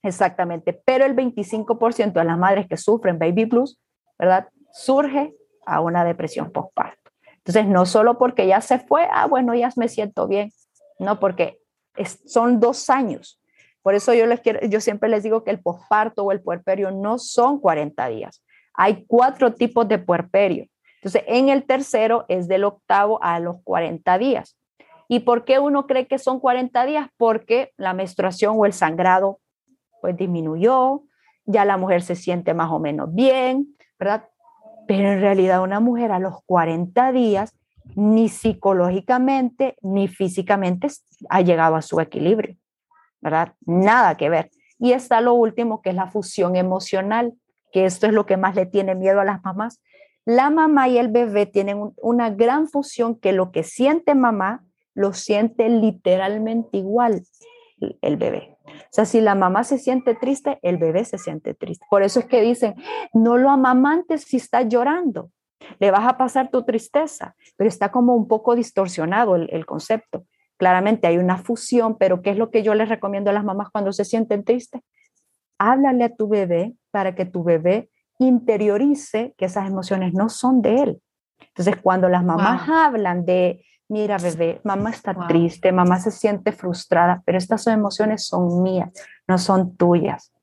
exactamente, pero el 25% de las madres que sufren baby blues, ¿verdad? Surge a una depresión postparto. Entonces, no solo porque ya se fue, ah, bueno, ya me siento bien, no, porque son dos años por eso yo, les quiero, yo siempre les digo que el posparto o el puerperio no son 40 días. Hay cuatro tipos de puerperio. Entonces, en el tercero es del octavo a los 40 días. ¿Y por qué uno cree que son 40 días? Porque la menstruación o el sangrado pues disminuyó, ya la mujer se siente más o menos bien, ¿verdad? Pero en realidad una mujer a los 40 días ni psicológicamente ni físicamente ha llegado a su equilibrio. Nada que ver. Y está lo último, que es la fusión emocional, que esto es lo que más le tiene miedo a las mamás. La mamá y el bebé tienen una gran fusión que lo que siente mamá lo siente literalmente igual el bebé. O sea, si la mamá se siente triste, el bebé se siente triste. Por eso es que dicen, no lo amamantes si está llorando, le vas a pasar tu tristeza, pero está como un poco distorsionado el concepto. Claramente hay una fusión, pero ¿qué es lo que yo les recomiendo a las mamás cuando se sienten tristes? Háblale a tu bebé para que tu bebé interiorice que esas emociones no son de él. Entonces, cuando las mamás hablan de, mira bebé, mamá está triste, mamá se siente frustrada, pero estas emociones son mías, no son tuyas.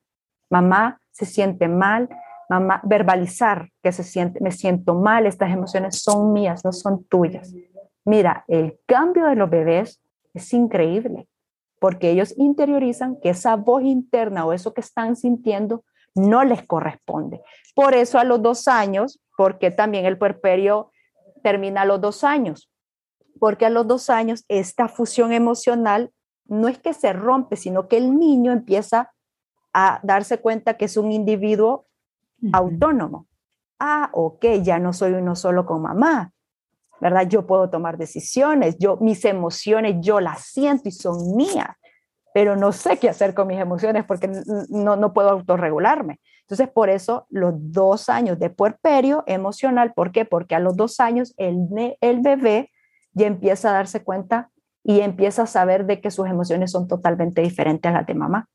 Mamá se siente mal, mamá, verbalizar que se siente, me siento mal, estas emociones son mías, no son tuyas. Mira, el cambio de los bebés es increíble, porque ellos interiorizan que esa voz interna o eso que están sintiendo no les corresponde. Por eso a los dos años, porque también el puerperio termina a los dos años, porque a los dos años esta fusión emocional no es que se rompe, sino que el niño empieza a darse cuenta que es un individuo autónomo. Ah, ok, ya no soy uno solo con mamá, ¿verdad? Yo puedo tomar decisiones, yo mis emociones yo las siento y son mías, pero no sé qué hacer con mis emociones porque no, no puedo autorregularme. Entonces, por eso los dos años de puerperio emocional, ¿por qué? Porque a los dos años el, el bebé ya empieza a darse cuenta y empieza a saber de que sus emociones son totalmente diferentes a las de mamá.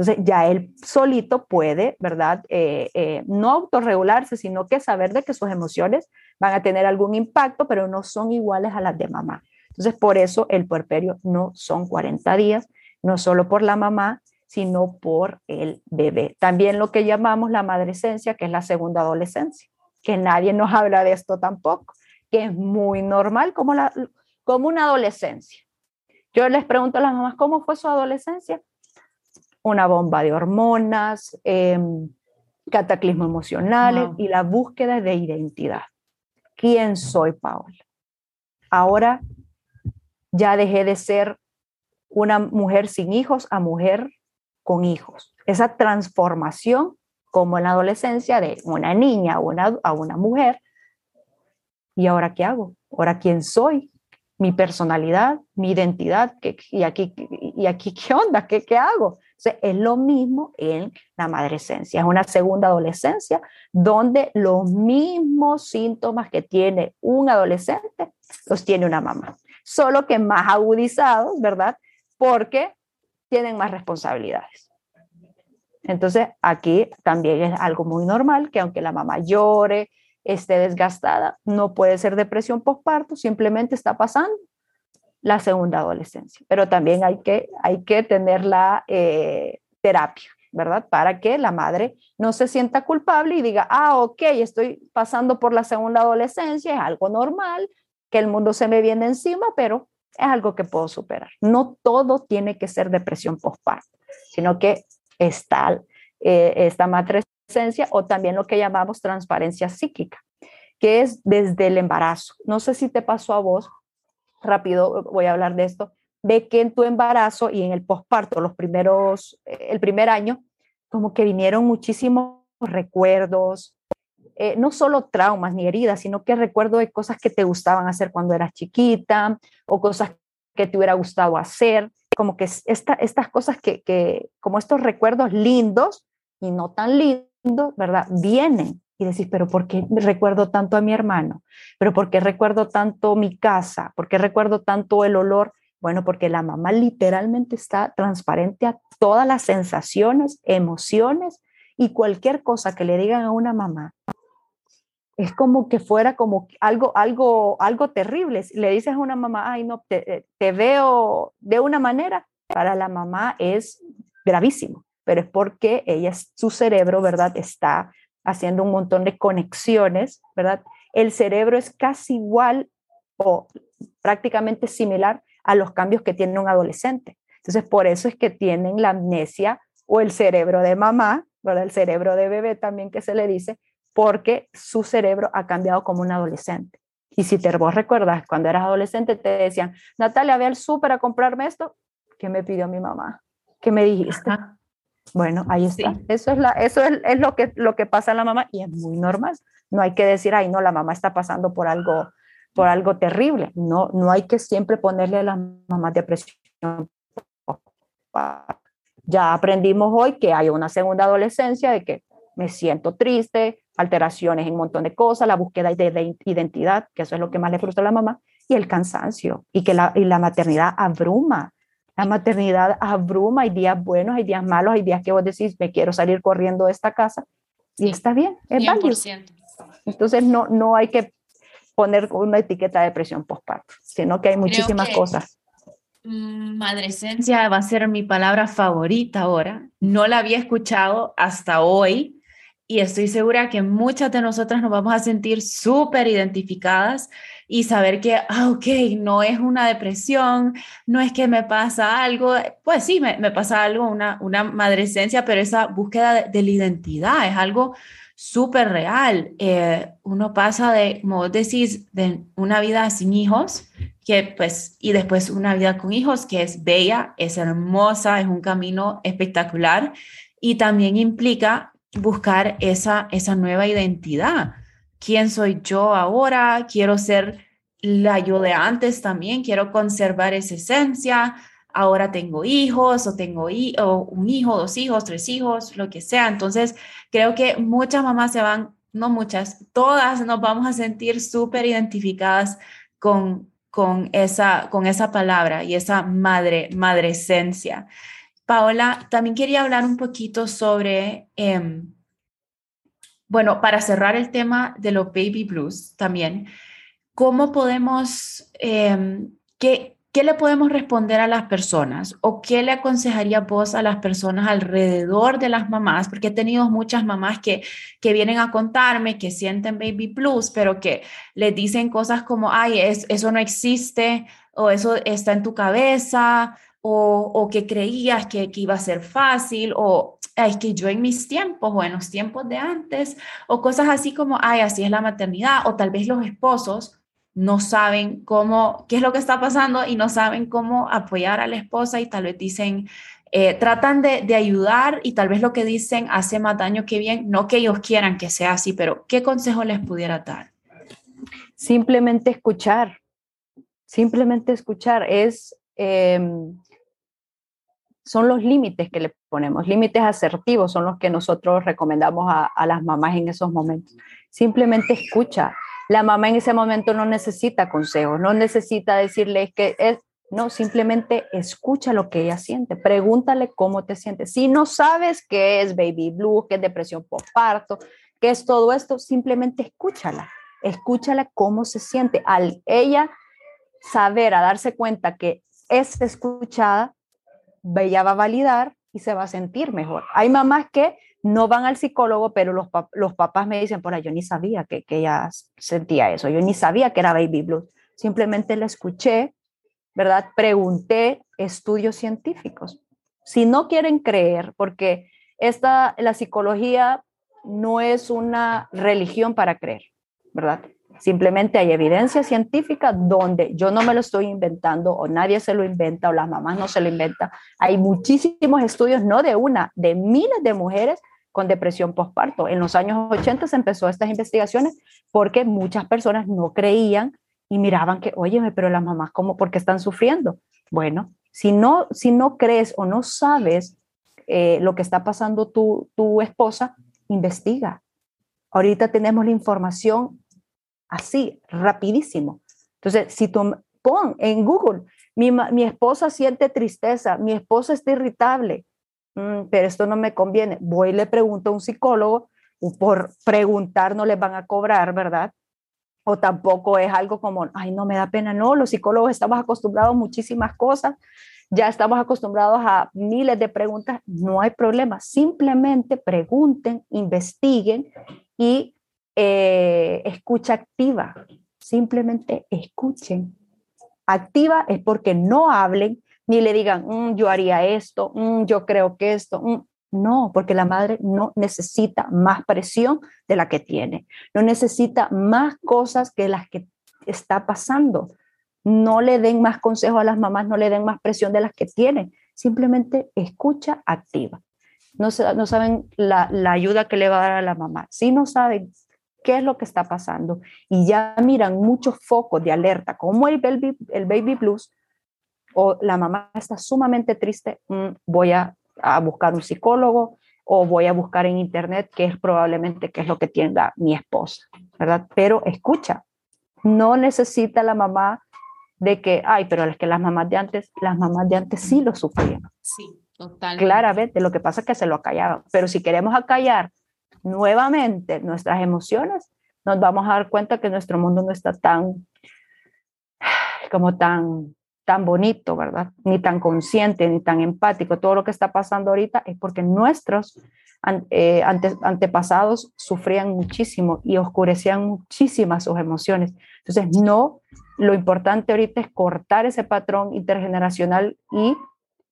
Entonces ya él solito puede, ¿verdad? Eh, eh, no autorregularse, sino que saber de que sus emociones van a tener algún impacto, pero no son iguales a las de mamá. Entonces por eso el puerperio no son 40 días, no solo por la mamá, sino por el bebé. También lo que llamamos la madrescencia, que es la segunda adolescencia, que nadie nos habla de esto tampoco, que es muy normal como, la, como una adolescencia. Yo les pregunto a las mamás, ¿cómo fue su adolescencia? Una bomba de hormonas, em, cataclismo emocionales y la búsqueda de identidad. ¿Quién soy, Paola? Ahora ya dejé de ser una mujer sin hijos a mujer con hijos. Esa transformación, como en la adolescencia, de una niña a una, a una mujer. ¿Y ahora qué hago? ¿Ahora quién soy? Mi personalidad, mi identidad, y, aquí, ¿y aquí qué onda? ¿Qué, qué hago? Es lo mismo en la madrescencia, es una segunda adolescencia donde los mismos síntomas que tiene un adolescente los tiene una mamá, solo que más agudizados, ¿verdad? Porque tienen más responsabilidades. Entonces, aquí también es algo muy normal que aunque la mamá llore, esté desgastada, no puede ser depresión postparto, simplemente está pasando la segunda adolescencia. Pero también hay que, hay que tener la eh, terapia, ¿verdad? Para que la madre no se sienta culpable y diga, ah, ok, estoy pasando por la segunda adolescencia, es algo normal, que el mundo se me viene encima, pero es algo que puedo superar. No todo tiene que ser depresión postparto, sino que está eh, esta matrescencia o también lo que llamamos transparencia psíquica, que es desde el embarazo. No sé si te pasó a vos, rápido voy a hablar de esto, ve que en tu embarazo y en el posparto, los primeros, el primer año, como que vinieron muchísimos recuerdos, eh, no solo traumas ni heridas, sino que recuerdo de cosas que te gustaban hacer cuando eras chiquita o cosas que te hubiera gustado hacer, como que esta, estas cosas que, como estos recuerdos lindos y no tan lindos, ¿verdad? Vienen y decís, pero ¿por qué recuerdo tanto a mi hermano? ¿Pero por qué recuerdo tanto mi casa? ¿Por qué recuerdo tanto el olor? Bueno, porque la mamá literalmente está transparente a todas las sensaciones, emociones y cualquier cosa que le digan a una mamá. Es como que fuera como algo, algo, algo terrible. Le dices a una mamá, ay, no, te, te veo de una manera, para la mamá es gravísimo, pero es porque ella, su cerebro, ¿verdad? Está haciendo un montón de conexiones, ¿verdad? El cerebro es casi igual o prácticamente similar a los cambios que tiene un adolescente. Entonces, por eso es que tienen la amnesia o el cerebro de mamá, ¿verdad? El cerebro de bebé también que se le dice, porque su cerebro ha cambiado como un adolescente. Y si te vos recuerdas, cuando eras adolescente te decían, Natalia, ve al súper a comprarme esto, ¿qué me pidió mi mamá? ¿Qué me dijiste? Bueno, ahí está. Eso, es, la, eso es, es, lo, que, lo que pasa a la mamá y es muy normal. No hay que decir, ay, no, la mamá está pasando por algo, por algo terrible. No, no hay que siempre ponerle a las mamás depresión. Ya aprendimos hoy que hay una segunda adolescencia de que me siento triste, alteraciones en un montón de cosas, la búsqueda de, identidad, que eso es lo que más le frustra a la mamá, y el cansancio, y que la, y la maternidad abruma. La maternidad abruma, hay días buenos, hay días malos, hay días que vos decís, me quiero salir corriendo de esta casa, y está bien, es válido. Entonces no, no hay que poner una etiqueta de depresión postparto, sino que hay muchísimas cosas. Mm, madrescencia va a ser mi palabra favorita ahora. No la había escuchado hasta hoy y estoy segura que muchas de nosotras nos vamos a sentir súper identificadas y saber que, ah, ok, no es una depresión, no es que me pasa algo, pues sí, me, pasa algo, una, una madrescencia, pero esa búsqueda de, de la identidad es algo súper real. Eh, uno pasa de, como vos decís, de una vida sin hijos, que pues, y después una vida con hijos, que es bella, es hermosa, es un camino espectacular y también implica buscar esa, esa nueva identidad. ¿Quién soy yo ahora? Quiero ser la yo de antes también, quiero conservar esa esencia. Ahora tengo hijos o tengo un hijo, dos hijos, tres hijos, lo que sea. Entonces, creo que muchas mamás se van, no muchas, todas nos vamos a sentir súper identificadas con, con, esa, con esa palabra y esa madre, madre esencia. Paola, también quería hablar un poquito sobre, em, bueno, para cerrar el tema de los baby blues también, ¿cómo podemos, em, qué, qué le podemos responder a las personas o qué le aconsejaría vos a las personas alrededor de las mamás? Porque he tenido muchas mamás que, que vienen a contarme que sienten baby blues, pero que les dicen cosas como, ay, eso no existe o eso está en tu cabeza o, que creías que, iba a ser fácil, o es que yo en mis tiempos o en los tiempos de antes, o cosas así como, ay, así es la maternidad, o tal vez los esposos no saben cómo, qué es lo que está pasando y no saben cómo apoyar a la esposa y tal vez dicen, eh, tratan de, de, ayudar y tal vez lo que dicen hace más daño que bien, no que ellos quieran que sea así, pero ¿qué consejo les pudiera dar? Simplemente escuchar, simplemente escuchar es... Em, son los límites que le ponemos, límites asertivos son los que nosotros recomendamos a, las mamás en esos momentos. Simplemente escucha. La mamá en ese momento no necesita consejos, no necesita decirle que es, no, simplemente escucha lo que ella siente, pregúntale cómo te sientes. Si no sabes qué es baby blue, qué es depresión postparto, qué es todo esto, simplemente escúchala, escúchala cómo se siente. Al ella saber, a darse cuenta que es escuchada, ella va a validar y se va a sentir mejor. Hay mamás que no van al psicólogo, pero los, los papás me dicen, por ahí, yo ni sabía que, que ella sentía eso, yo ni sabía que era baby blues. Simplemente la escuché, ¿verdad? Pregunté estudios científicos. Si no quieren creer, porque esta, la psicología no es una religión para creer, ¿verdad? Simplemente hay evidencia científica donde yo no me lo estoy inventando o nadie se lo inventa o las mamás no se lo inventan. Hay muchísimos estudios, no de una, de miles de mujeres con depresión postparto. En los años 80 se empezó estas investigaciones porque muchas personas no creían y miraban que, oye, pero las mamás, ¿cómo? ¿Por qué están sufriendo? Bueno, si no, si no crees o no sabes eh, lo que está pasando tu, tu esposa, investiga. Ahorita tenemos la información así, rapidísimo. Entonces, si tú pon en Google, mi, mi esposa siente tristeza, mi esposa está irritable, mm, pero esto no me conviene. Voy y le pregunto a un psicólogo, por preguntar no les van a cobrar, ¿verdad? O tampoco es algo como, ay, no me da pena, no, los psicólogos estamos acostumbrados a muchísimas cosas, ya estamos acostumbrados a miles de preguntas, no hay problema, simplemente pregunten, investiguen y eh, escucha activa, simplemente escuchen. Activa es porque no hablen ni le digan, mm, yo haría esto, mm, yo creo que esto. Mm". No, porque la madre no necesita más presión de la que tiene, no necesita más cosas que las que está pasando. No le den más consejos a las mamás, no le den más presión de las que tienen. Simplemente escucha activa. No, saben la, ayuda que le va a dar a la mamá. Si no saben qué es lo que está pasando y ya miran muchos focos de alerta, como el baby, el baby blues, o la mamá está sumamente triste, mm, voy a, a, buscar un psicólogo o voy a buscar en internet qué es probablemente qué es lo que tienda mi esposa, ¿verdad? Pero escucha, no necesita la mamá de que, ay, pero es que las mamás de antes, las mamás de antes sí lo sufrían. Sí, totalmente. Claramente, lo que pasa es que se lo acallaron. Pero si queremos acallar nuevamente nuestras emociones, nos vamos a dar cuenta que nuestro mundo no está tan, como tan, tan bonito, ¿verdad? Ni tan consciente, ni tan empático. Todo lo que está pasando ahorita es porque nuestros eh, antepasados sufrían muchísimo y oscurecían muchísimas sus emociones. Entonces, no, lo importante ahorita es cortar ese patrón intergeneracional y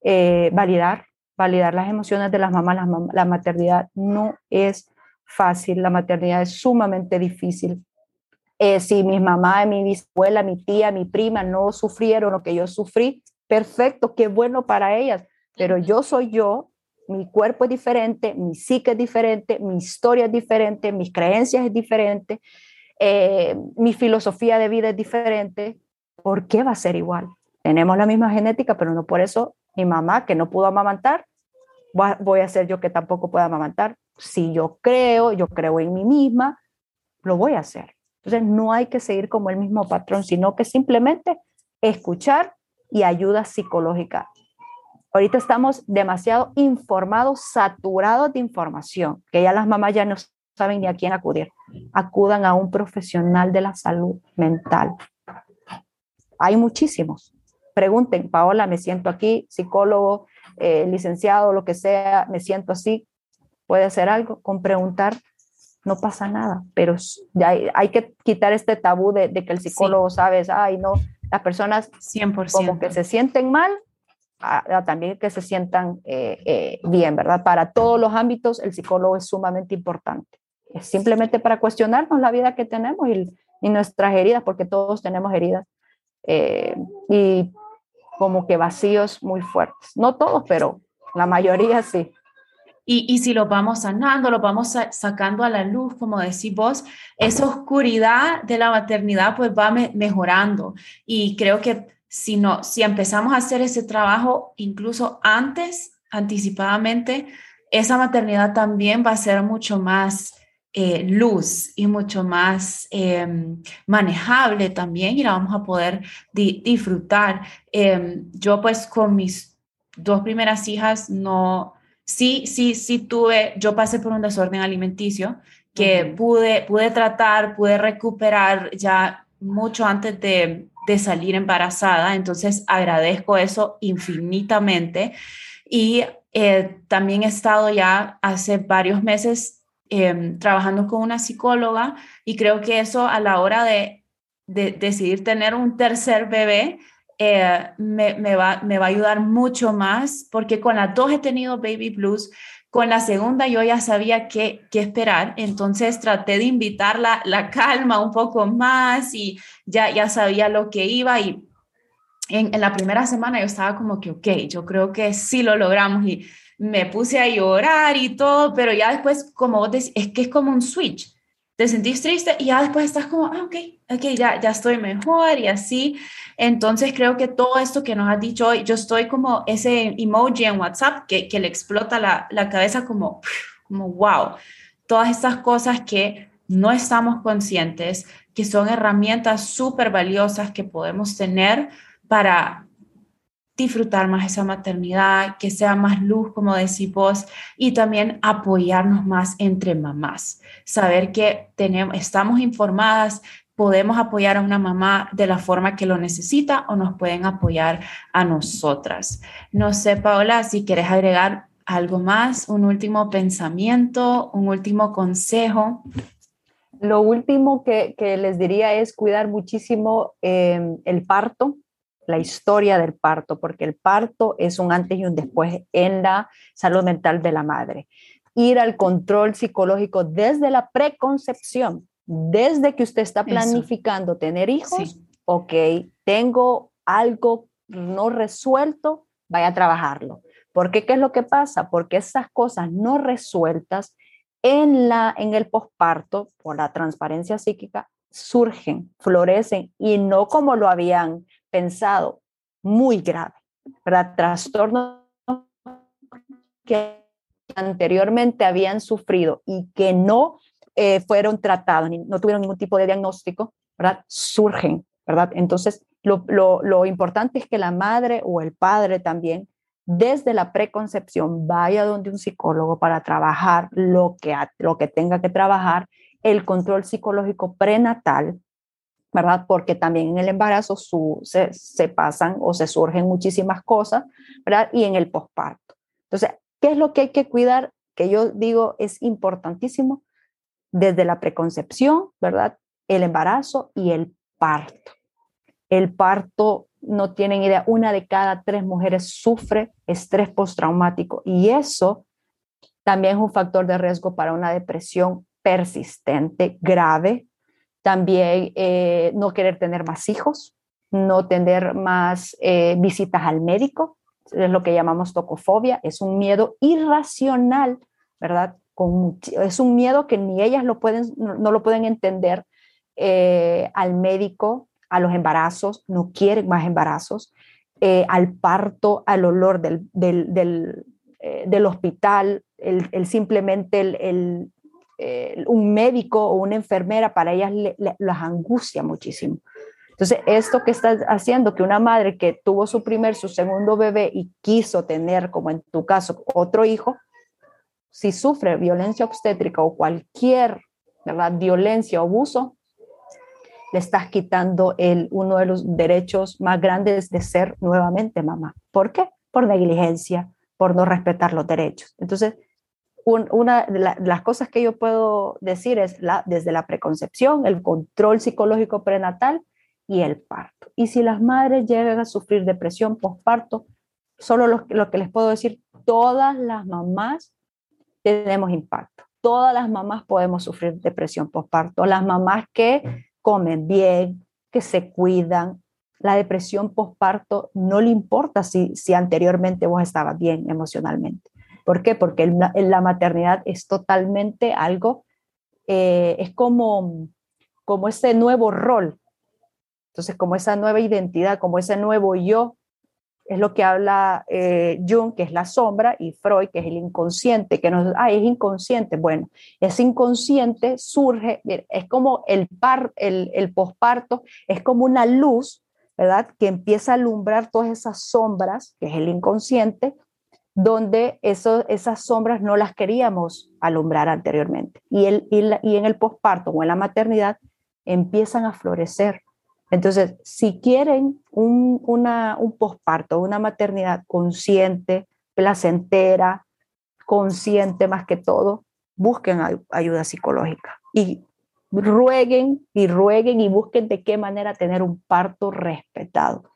eh, validar, validar las emociones de las mamás. La, la maternidad no es fácil, la maternidad es sumamente difícil. Eh, si mi mamá, mi bisabuela, mi tía, mi prima no sufrieron lo que yo sufrí, perfecto, qué bueno para ellas, pero yo soy yo, mi cuerpo es diferente, mi psique es diferente, mi historia es diferente, mis creencias es diferente, eh, mi filosofía de vida es diferente, ¿por qué va a ser igual? Tenemos la misma genética, pero no por eso mi mamá que no pudo amamantar, voy a ser yo que tampoco pueda amamantar si yo creo, yo creo en mí misma, lo voy a hacer. Entonces no hay que seguir como el mismo patrón, sino que simplemente escuchar y ayuda psicológica. Ahorita estamos demasiado informados, saturados de información, que ya las mamás ya no saben ni a quién acudir. Acudan a un profesional de la salud mental. Hay muchísimos. Pregunten, Paola, me siento aquí, psicólogo, eh, licenciado, lo que sea, me siento así, puede hacer algo, con preguntar no pasa nada, pero ya hay, que quitar este tabú de, que el psicólogo sabe, ay, no, las personas 100%. como que se sienten mal, también que se sientan eh, eh, bien, ¿verdad? Para todos los ámbitos el psicólogo es sumamente importante. Es simplemente para cuestionarnos la vida que tenemos y, nuestras heridas, porque todos tenemos heridas eh, y como que vacíos muy fuertes. No todos, pero la mayoría sí. Y, si lo vamos sanando, lo vamos sacando a la luz, como decís vos, esa oscuridad de la maternidad pues va mejorando. Y creo que si, no, si empezamos a hacer ese trabajo incluso antes, anticipadamente, esa maternidad también va a ser mucho más eh, luz y mucho más em, manejable también y la vamos a poder disfrutar. Em, yo pues con mis dos primeras hijas no sí, sí, sí tuve, yo pasé por un desorden alimenticio que pude, pude tratar, pude recuperar ya mucho antes de, de salir embarazada, entonces agradezco eso infinitamente. Y eh, también he estado ya hace varios meses em, trabajando con una psicóloga y creo que eso a la hora de, de decidir tener un tercer bebé, eh, me, va, a ayudar mucho más porque con las dos he tenido baby blues. Con la segunda yo ya sabía qué, esperar, entonces traté de invitar la, calma un poco más y ya, ya sabía lo que iba y en, en, la primera semana yo estaba como que, ok, yo creo que sí lo logramos y me puse a llorar y todo, pero ya después, como vos decís, es que es como un switch. Te sentís triste y ya después estás como, ah, ok, ok, ya, ya estoy mejor y así. Entonces creo que todo esto que nos has dicho hoy, yo estoy como ese emoji en WhatsApp que, que le explota la, la cabeza como, como, wow, todas estas cosas que no estamos conscientes, que son herramientas súper valiosas que podemos tener para disfrutar más esa maternidad, que sea más luz, como decís vos, y también apoyarnos más entre mamás. Saber que tenemos, estamos informadas, podemos apoyar a una mamá de la forma que lo necesita o nos pueden apoyar a nosotras. No sé, Paola, si quieres agregar algo más, un último pensamiento, un último consejo. Lo último que, les diría es cuidar muchísimo eh, el parto, la historia del parto, porque el parto es un antes y un después en la salud mental de la madre. Ir al control psicológico desde la preconcepción, desde que usted está planificando tener hijos, ok, tengo algo no resuelto, vaya a trabajarlo. Porque qué es lo que pasa? Porque esas cosas no resueltas en, la, en el posparto, por la transparencia psíquica, surgen, florecen y no como lo habían pensado muy grave, ¿verdad? Trastornos que anteriormente habían sufrido y que no eh, fueron tratados, ni, no tuvieron ningún tipo de diagnóstico, ¿verdad? Surgen, ¿verdad? Entonces, lo, lo, lo importante es que la madre o el padre también, desde la preconcepción, vaya donde un psicólogo para trabajar lo que, lo que tenga que trabajar, el control psicológico prenatal, ¿verdad? Porque también en el embarazo se, pasan o se surgen muchísimas cosas, ¿verdad? Y en el posparto. Entonces, ¿qué es lo que hay que cuidar? Que yo digo es importantísimo desde la preconcepción, ¿verdad? El embarazo y el parto. El parto, no tienen idea, una de cada tres mujeres sufre estrés postraumático y eso también es un factor de riesgo para una depresión persistente, grave, también eh, no querer tener más hijos, no tener más eh, visitas al médico, es lo que llamamos tocofobia, es un miedo irracional, ¿verdad? Con, es un miedo que ni ellas lo pueden, no, lo pueden entender eh, al médico, a los embarazos, no quieren más embarazos, al parto, al olor del, del, del, hospital, el, el simplemente el, eh, un médico o una enfermera, para ellas las angustia muchísimo. Entonces, esto que está haciendo que una madre que tuvo su primer, su segundo bebé y quiso tener, como en tu caso, otro hijo, si sufre violencia obstétrica o cualquier ¿verdad? violencia o abuso, le estás quitando el, uno de los derechos más grandes de ser nuevamente mamá. ¿Por qué? Por negligencia, por no respetar los derechos. Entonces, una de las cosas que yo puedo decir es la, desde la preconcepción, el control psicológico prenatal y el parto. Y si las madres llegan a sufrir depresión postparto, solo lo, lo que les puedo decir, todas las mamás tenemos impacto. Todas las mamás podemos sufrir depresión postparto. Las mamás que comen bien, que se cuidan, la depresión postparto no le importa si, si anteriormente vos estabas bien emocionalmente. ¿Por qué? Porque la maternidad es totalmente algo, eh, es como, como ese nuevo rol. Entonces, como esa nueva identidad, como ese nuevo yo, es lo que habla eh, Jung, que es la sombra, y Freud, que es el inconsciente, que nos, ah, es inconsciente. Bueno, ese inconsciente surge, es como el, par, el, el posparto, es como una luz, ¿verdad? Que empieza a alumbrar todas esas sombras, que es el inconsciente, donde eso, esas sombras no las queríamos alumbrar anteriormente. Y, el, y, en el posparto o en la maternidad empiezan a florecer. Entonces, si quieren un, una, un posparto, una maternidad consciente, placentera, consciente más que todo, busquen ayuda psicológica y rueguen y rueguen y busquen de qué manera tener un parto respetado,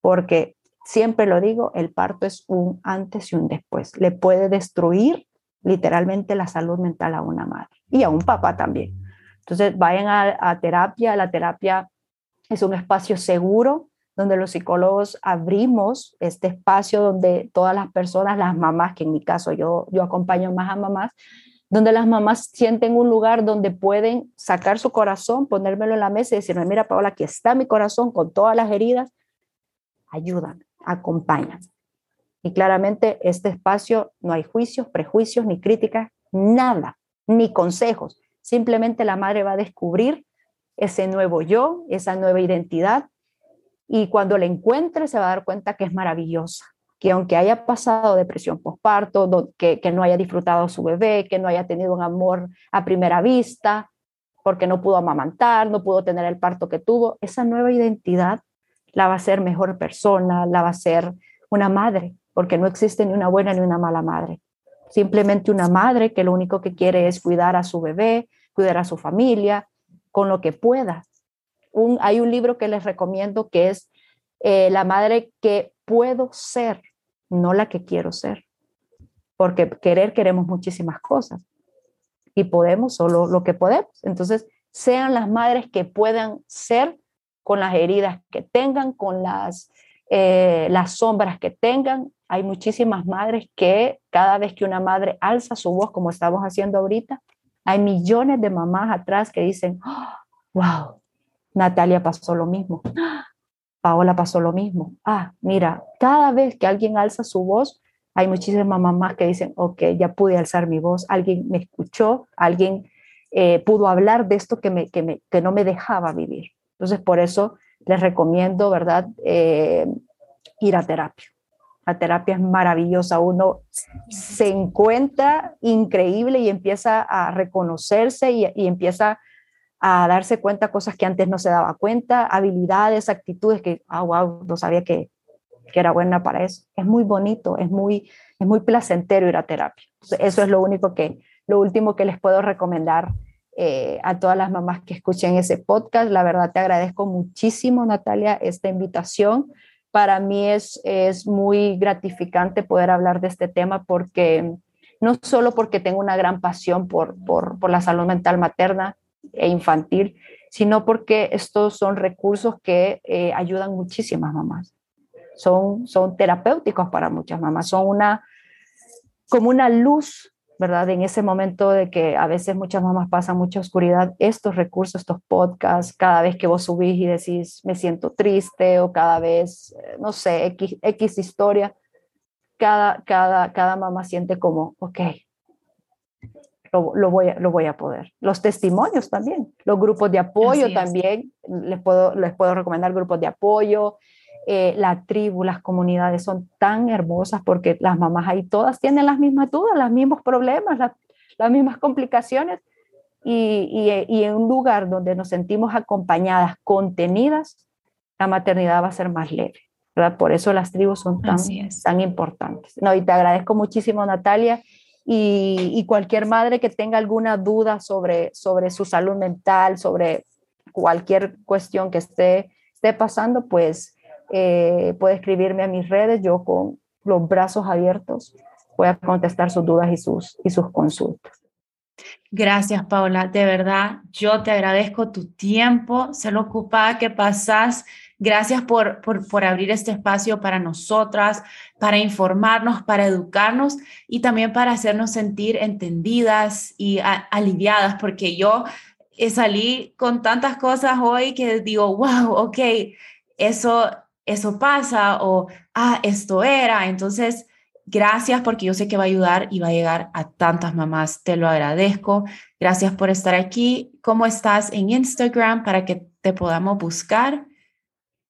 porque siempre lo digo, el parto es un antes y un después. Le puede destruir literalmente la salud mental a una madre y a un papá también. Entonces, vayan a, terapia. La terapia es un espacio seguro donde los psicólogos abrimos este espacio donde todas las personas, las mamás, que en mi caso yo, yo acompaño más a mamás, donde las mamás sienten un lugar donde pueden sacar su corazón, ponérmelo en la mesa y decirme, mira Paola, aquí está mi corazón con todas las heridas, ayudan, acompañan. Y claramente este espacio no hay juicios, prejuicios, ni críticas, nada, ni consejos. Simplemente la madre va a descubrir ese nuevo yo, esa nueva identidad, y cuando la encuentre se va a dar cuenta que es maravillosa, que aunque haya pasado depresión postparto, que, que no haya disfrutado su bebé, que no haya tenido un amor a primera vista, porque no pudo amamantar, no pudo tener el parto que tuvo, esa nueva identidad la va a ser mejor persona, la va a ser una madre, porque no existe ni una buena ni una mala madre. Simplemente una madre que lo único que quiere es cuidar a su bebé, cuidar a su familia, con lo que pueda. Hay un libro que les recomiendo que es eh, La madre que puedo ser, no la que quiero ser. Porque querer queremos muchísimas cosas y podemos solo lo que podemos. Entonces, sean las madres que puedan ser con las heridas que tengan, con las, eh, las sombras que tengan. Hay muchísimas madres que cada vez que una madre alza su voz, como estamos haciendo ahorita, hay millones de mamás atrás que dicen, wow, Natalia pasó lo mismo, Paola pasó lo mismo. Ah, mira, cada vez que alguien alza su voz, hay muchísimas mamás que dicen, ok, ya pude alzar mi voz, alguien me escuchó, alguien eh, pudo hablar de esto que, me, que, me, que no me dejaba vivir. Entonces, por eso les recomiendo, ¿verdad?, eh, ir a terapia. La terapia es maravillosa, uno se encuentra increíble y empieza a reconocerse y, empieza a darse cuenta cosas que antes no se daba cuenta, habilidades, actitudes que, ah, wow, no sabía que, que era buena para eso. Es muy bonito, es muy, es muy placentero ir a terapia. Eso es lo único que, lo último que les puedo recomendar eh, a todas las mamás que escuchen ese podcast. La verdad te agradezco muchísimo, Natalia, esta invitación. Para mí es, es muy gratificante poder hablar de este tema porque no solo porque tengo una gran pasión por, por, por la salud mental materna e infantil, sino porque estos son recursos que eh, ayudan muchísimas mamás. Son, son terapéuticos para muchas mamás, son una, como una luz ¿verdad? En ese momento de que a veces muchas mamás pasan mucha oscuridad, estos recursos, estos podcasts, cada vez que vos subís y decís, me siento triste o cada vez, eh, no sé, X, X historia, cada, cada, cada mamá siente como, ok, lo, voy a, lo voy a poder. Los testimonios también, los grupos de apoyo también, les puedo, les puedo recomendar grupos de apoyo, eh, la tribu, las comunidades son tan hermosas porque las mamás ahí todas tienen las mismas dudas, los mismos problemas, las mismas complicaciones y, en un lugar donde nos sentimos acompañadas, contenidas, la maternidad va a ser más leve. ¿verdad? Por eso las tribus son tan, tan importantes. No, y te agradezco muchísimo, Natalia. Y, cualquier madre que tenga alguna duda sobre, sobre su salud mental, sobre cualquier cuestión que esté, esté pasando, pues eh, puede escribirme a mis redes, yo con los brazos abiertos voy a contestar sus dudas y sus, y sus consultas. Gracias, Paula. De verdad, yo te agradezco tu tiempo, se lo ocupada que pasas. Gracias por, por, por, abrir este espacio para nosotras, para informarnos, para educarnos y también para hacernos sentir entendidas y aliviadas, porque yo salí con tantas cosas hoy que digo, wow, ok, eso eso pasa o, ah, esto era. Entonces, gracias porque yo sé que va a ayudar y va a llegar a tantas mamás. Te lo agradezco. Gracias por estar aquí. ¿Cómo estás en Instagram para que te podamos buscar?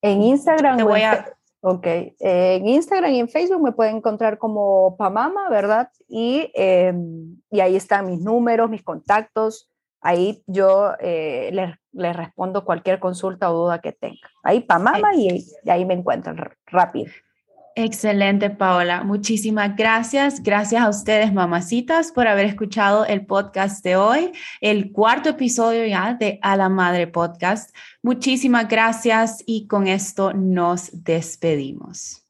En Instagram. Te voy a... Ok, en Instagram y en Facebook me pueden encontrar como Pamama, ¿verdad? Y, em, y ahí están mis números, mis contactos. Ahí yo eh, les, respondo cualquier consulta o duda que tenga. Ahí para mamá y, ahí me encuentran rápido. Excelente, Paola. Muchísimas gracias. Gracias a ustedes, mamacitas, por haber escuchado el podcast de hoy, el cuarto episodio ya de A la Madre Podcast. Muchísimas gracias y con esto nos despedimos.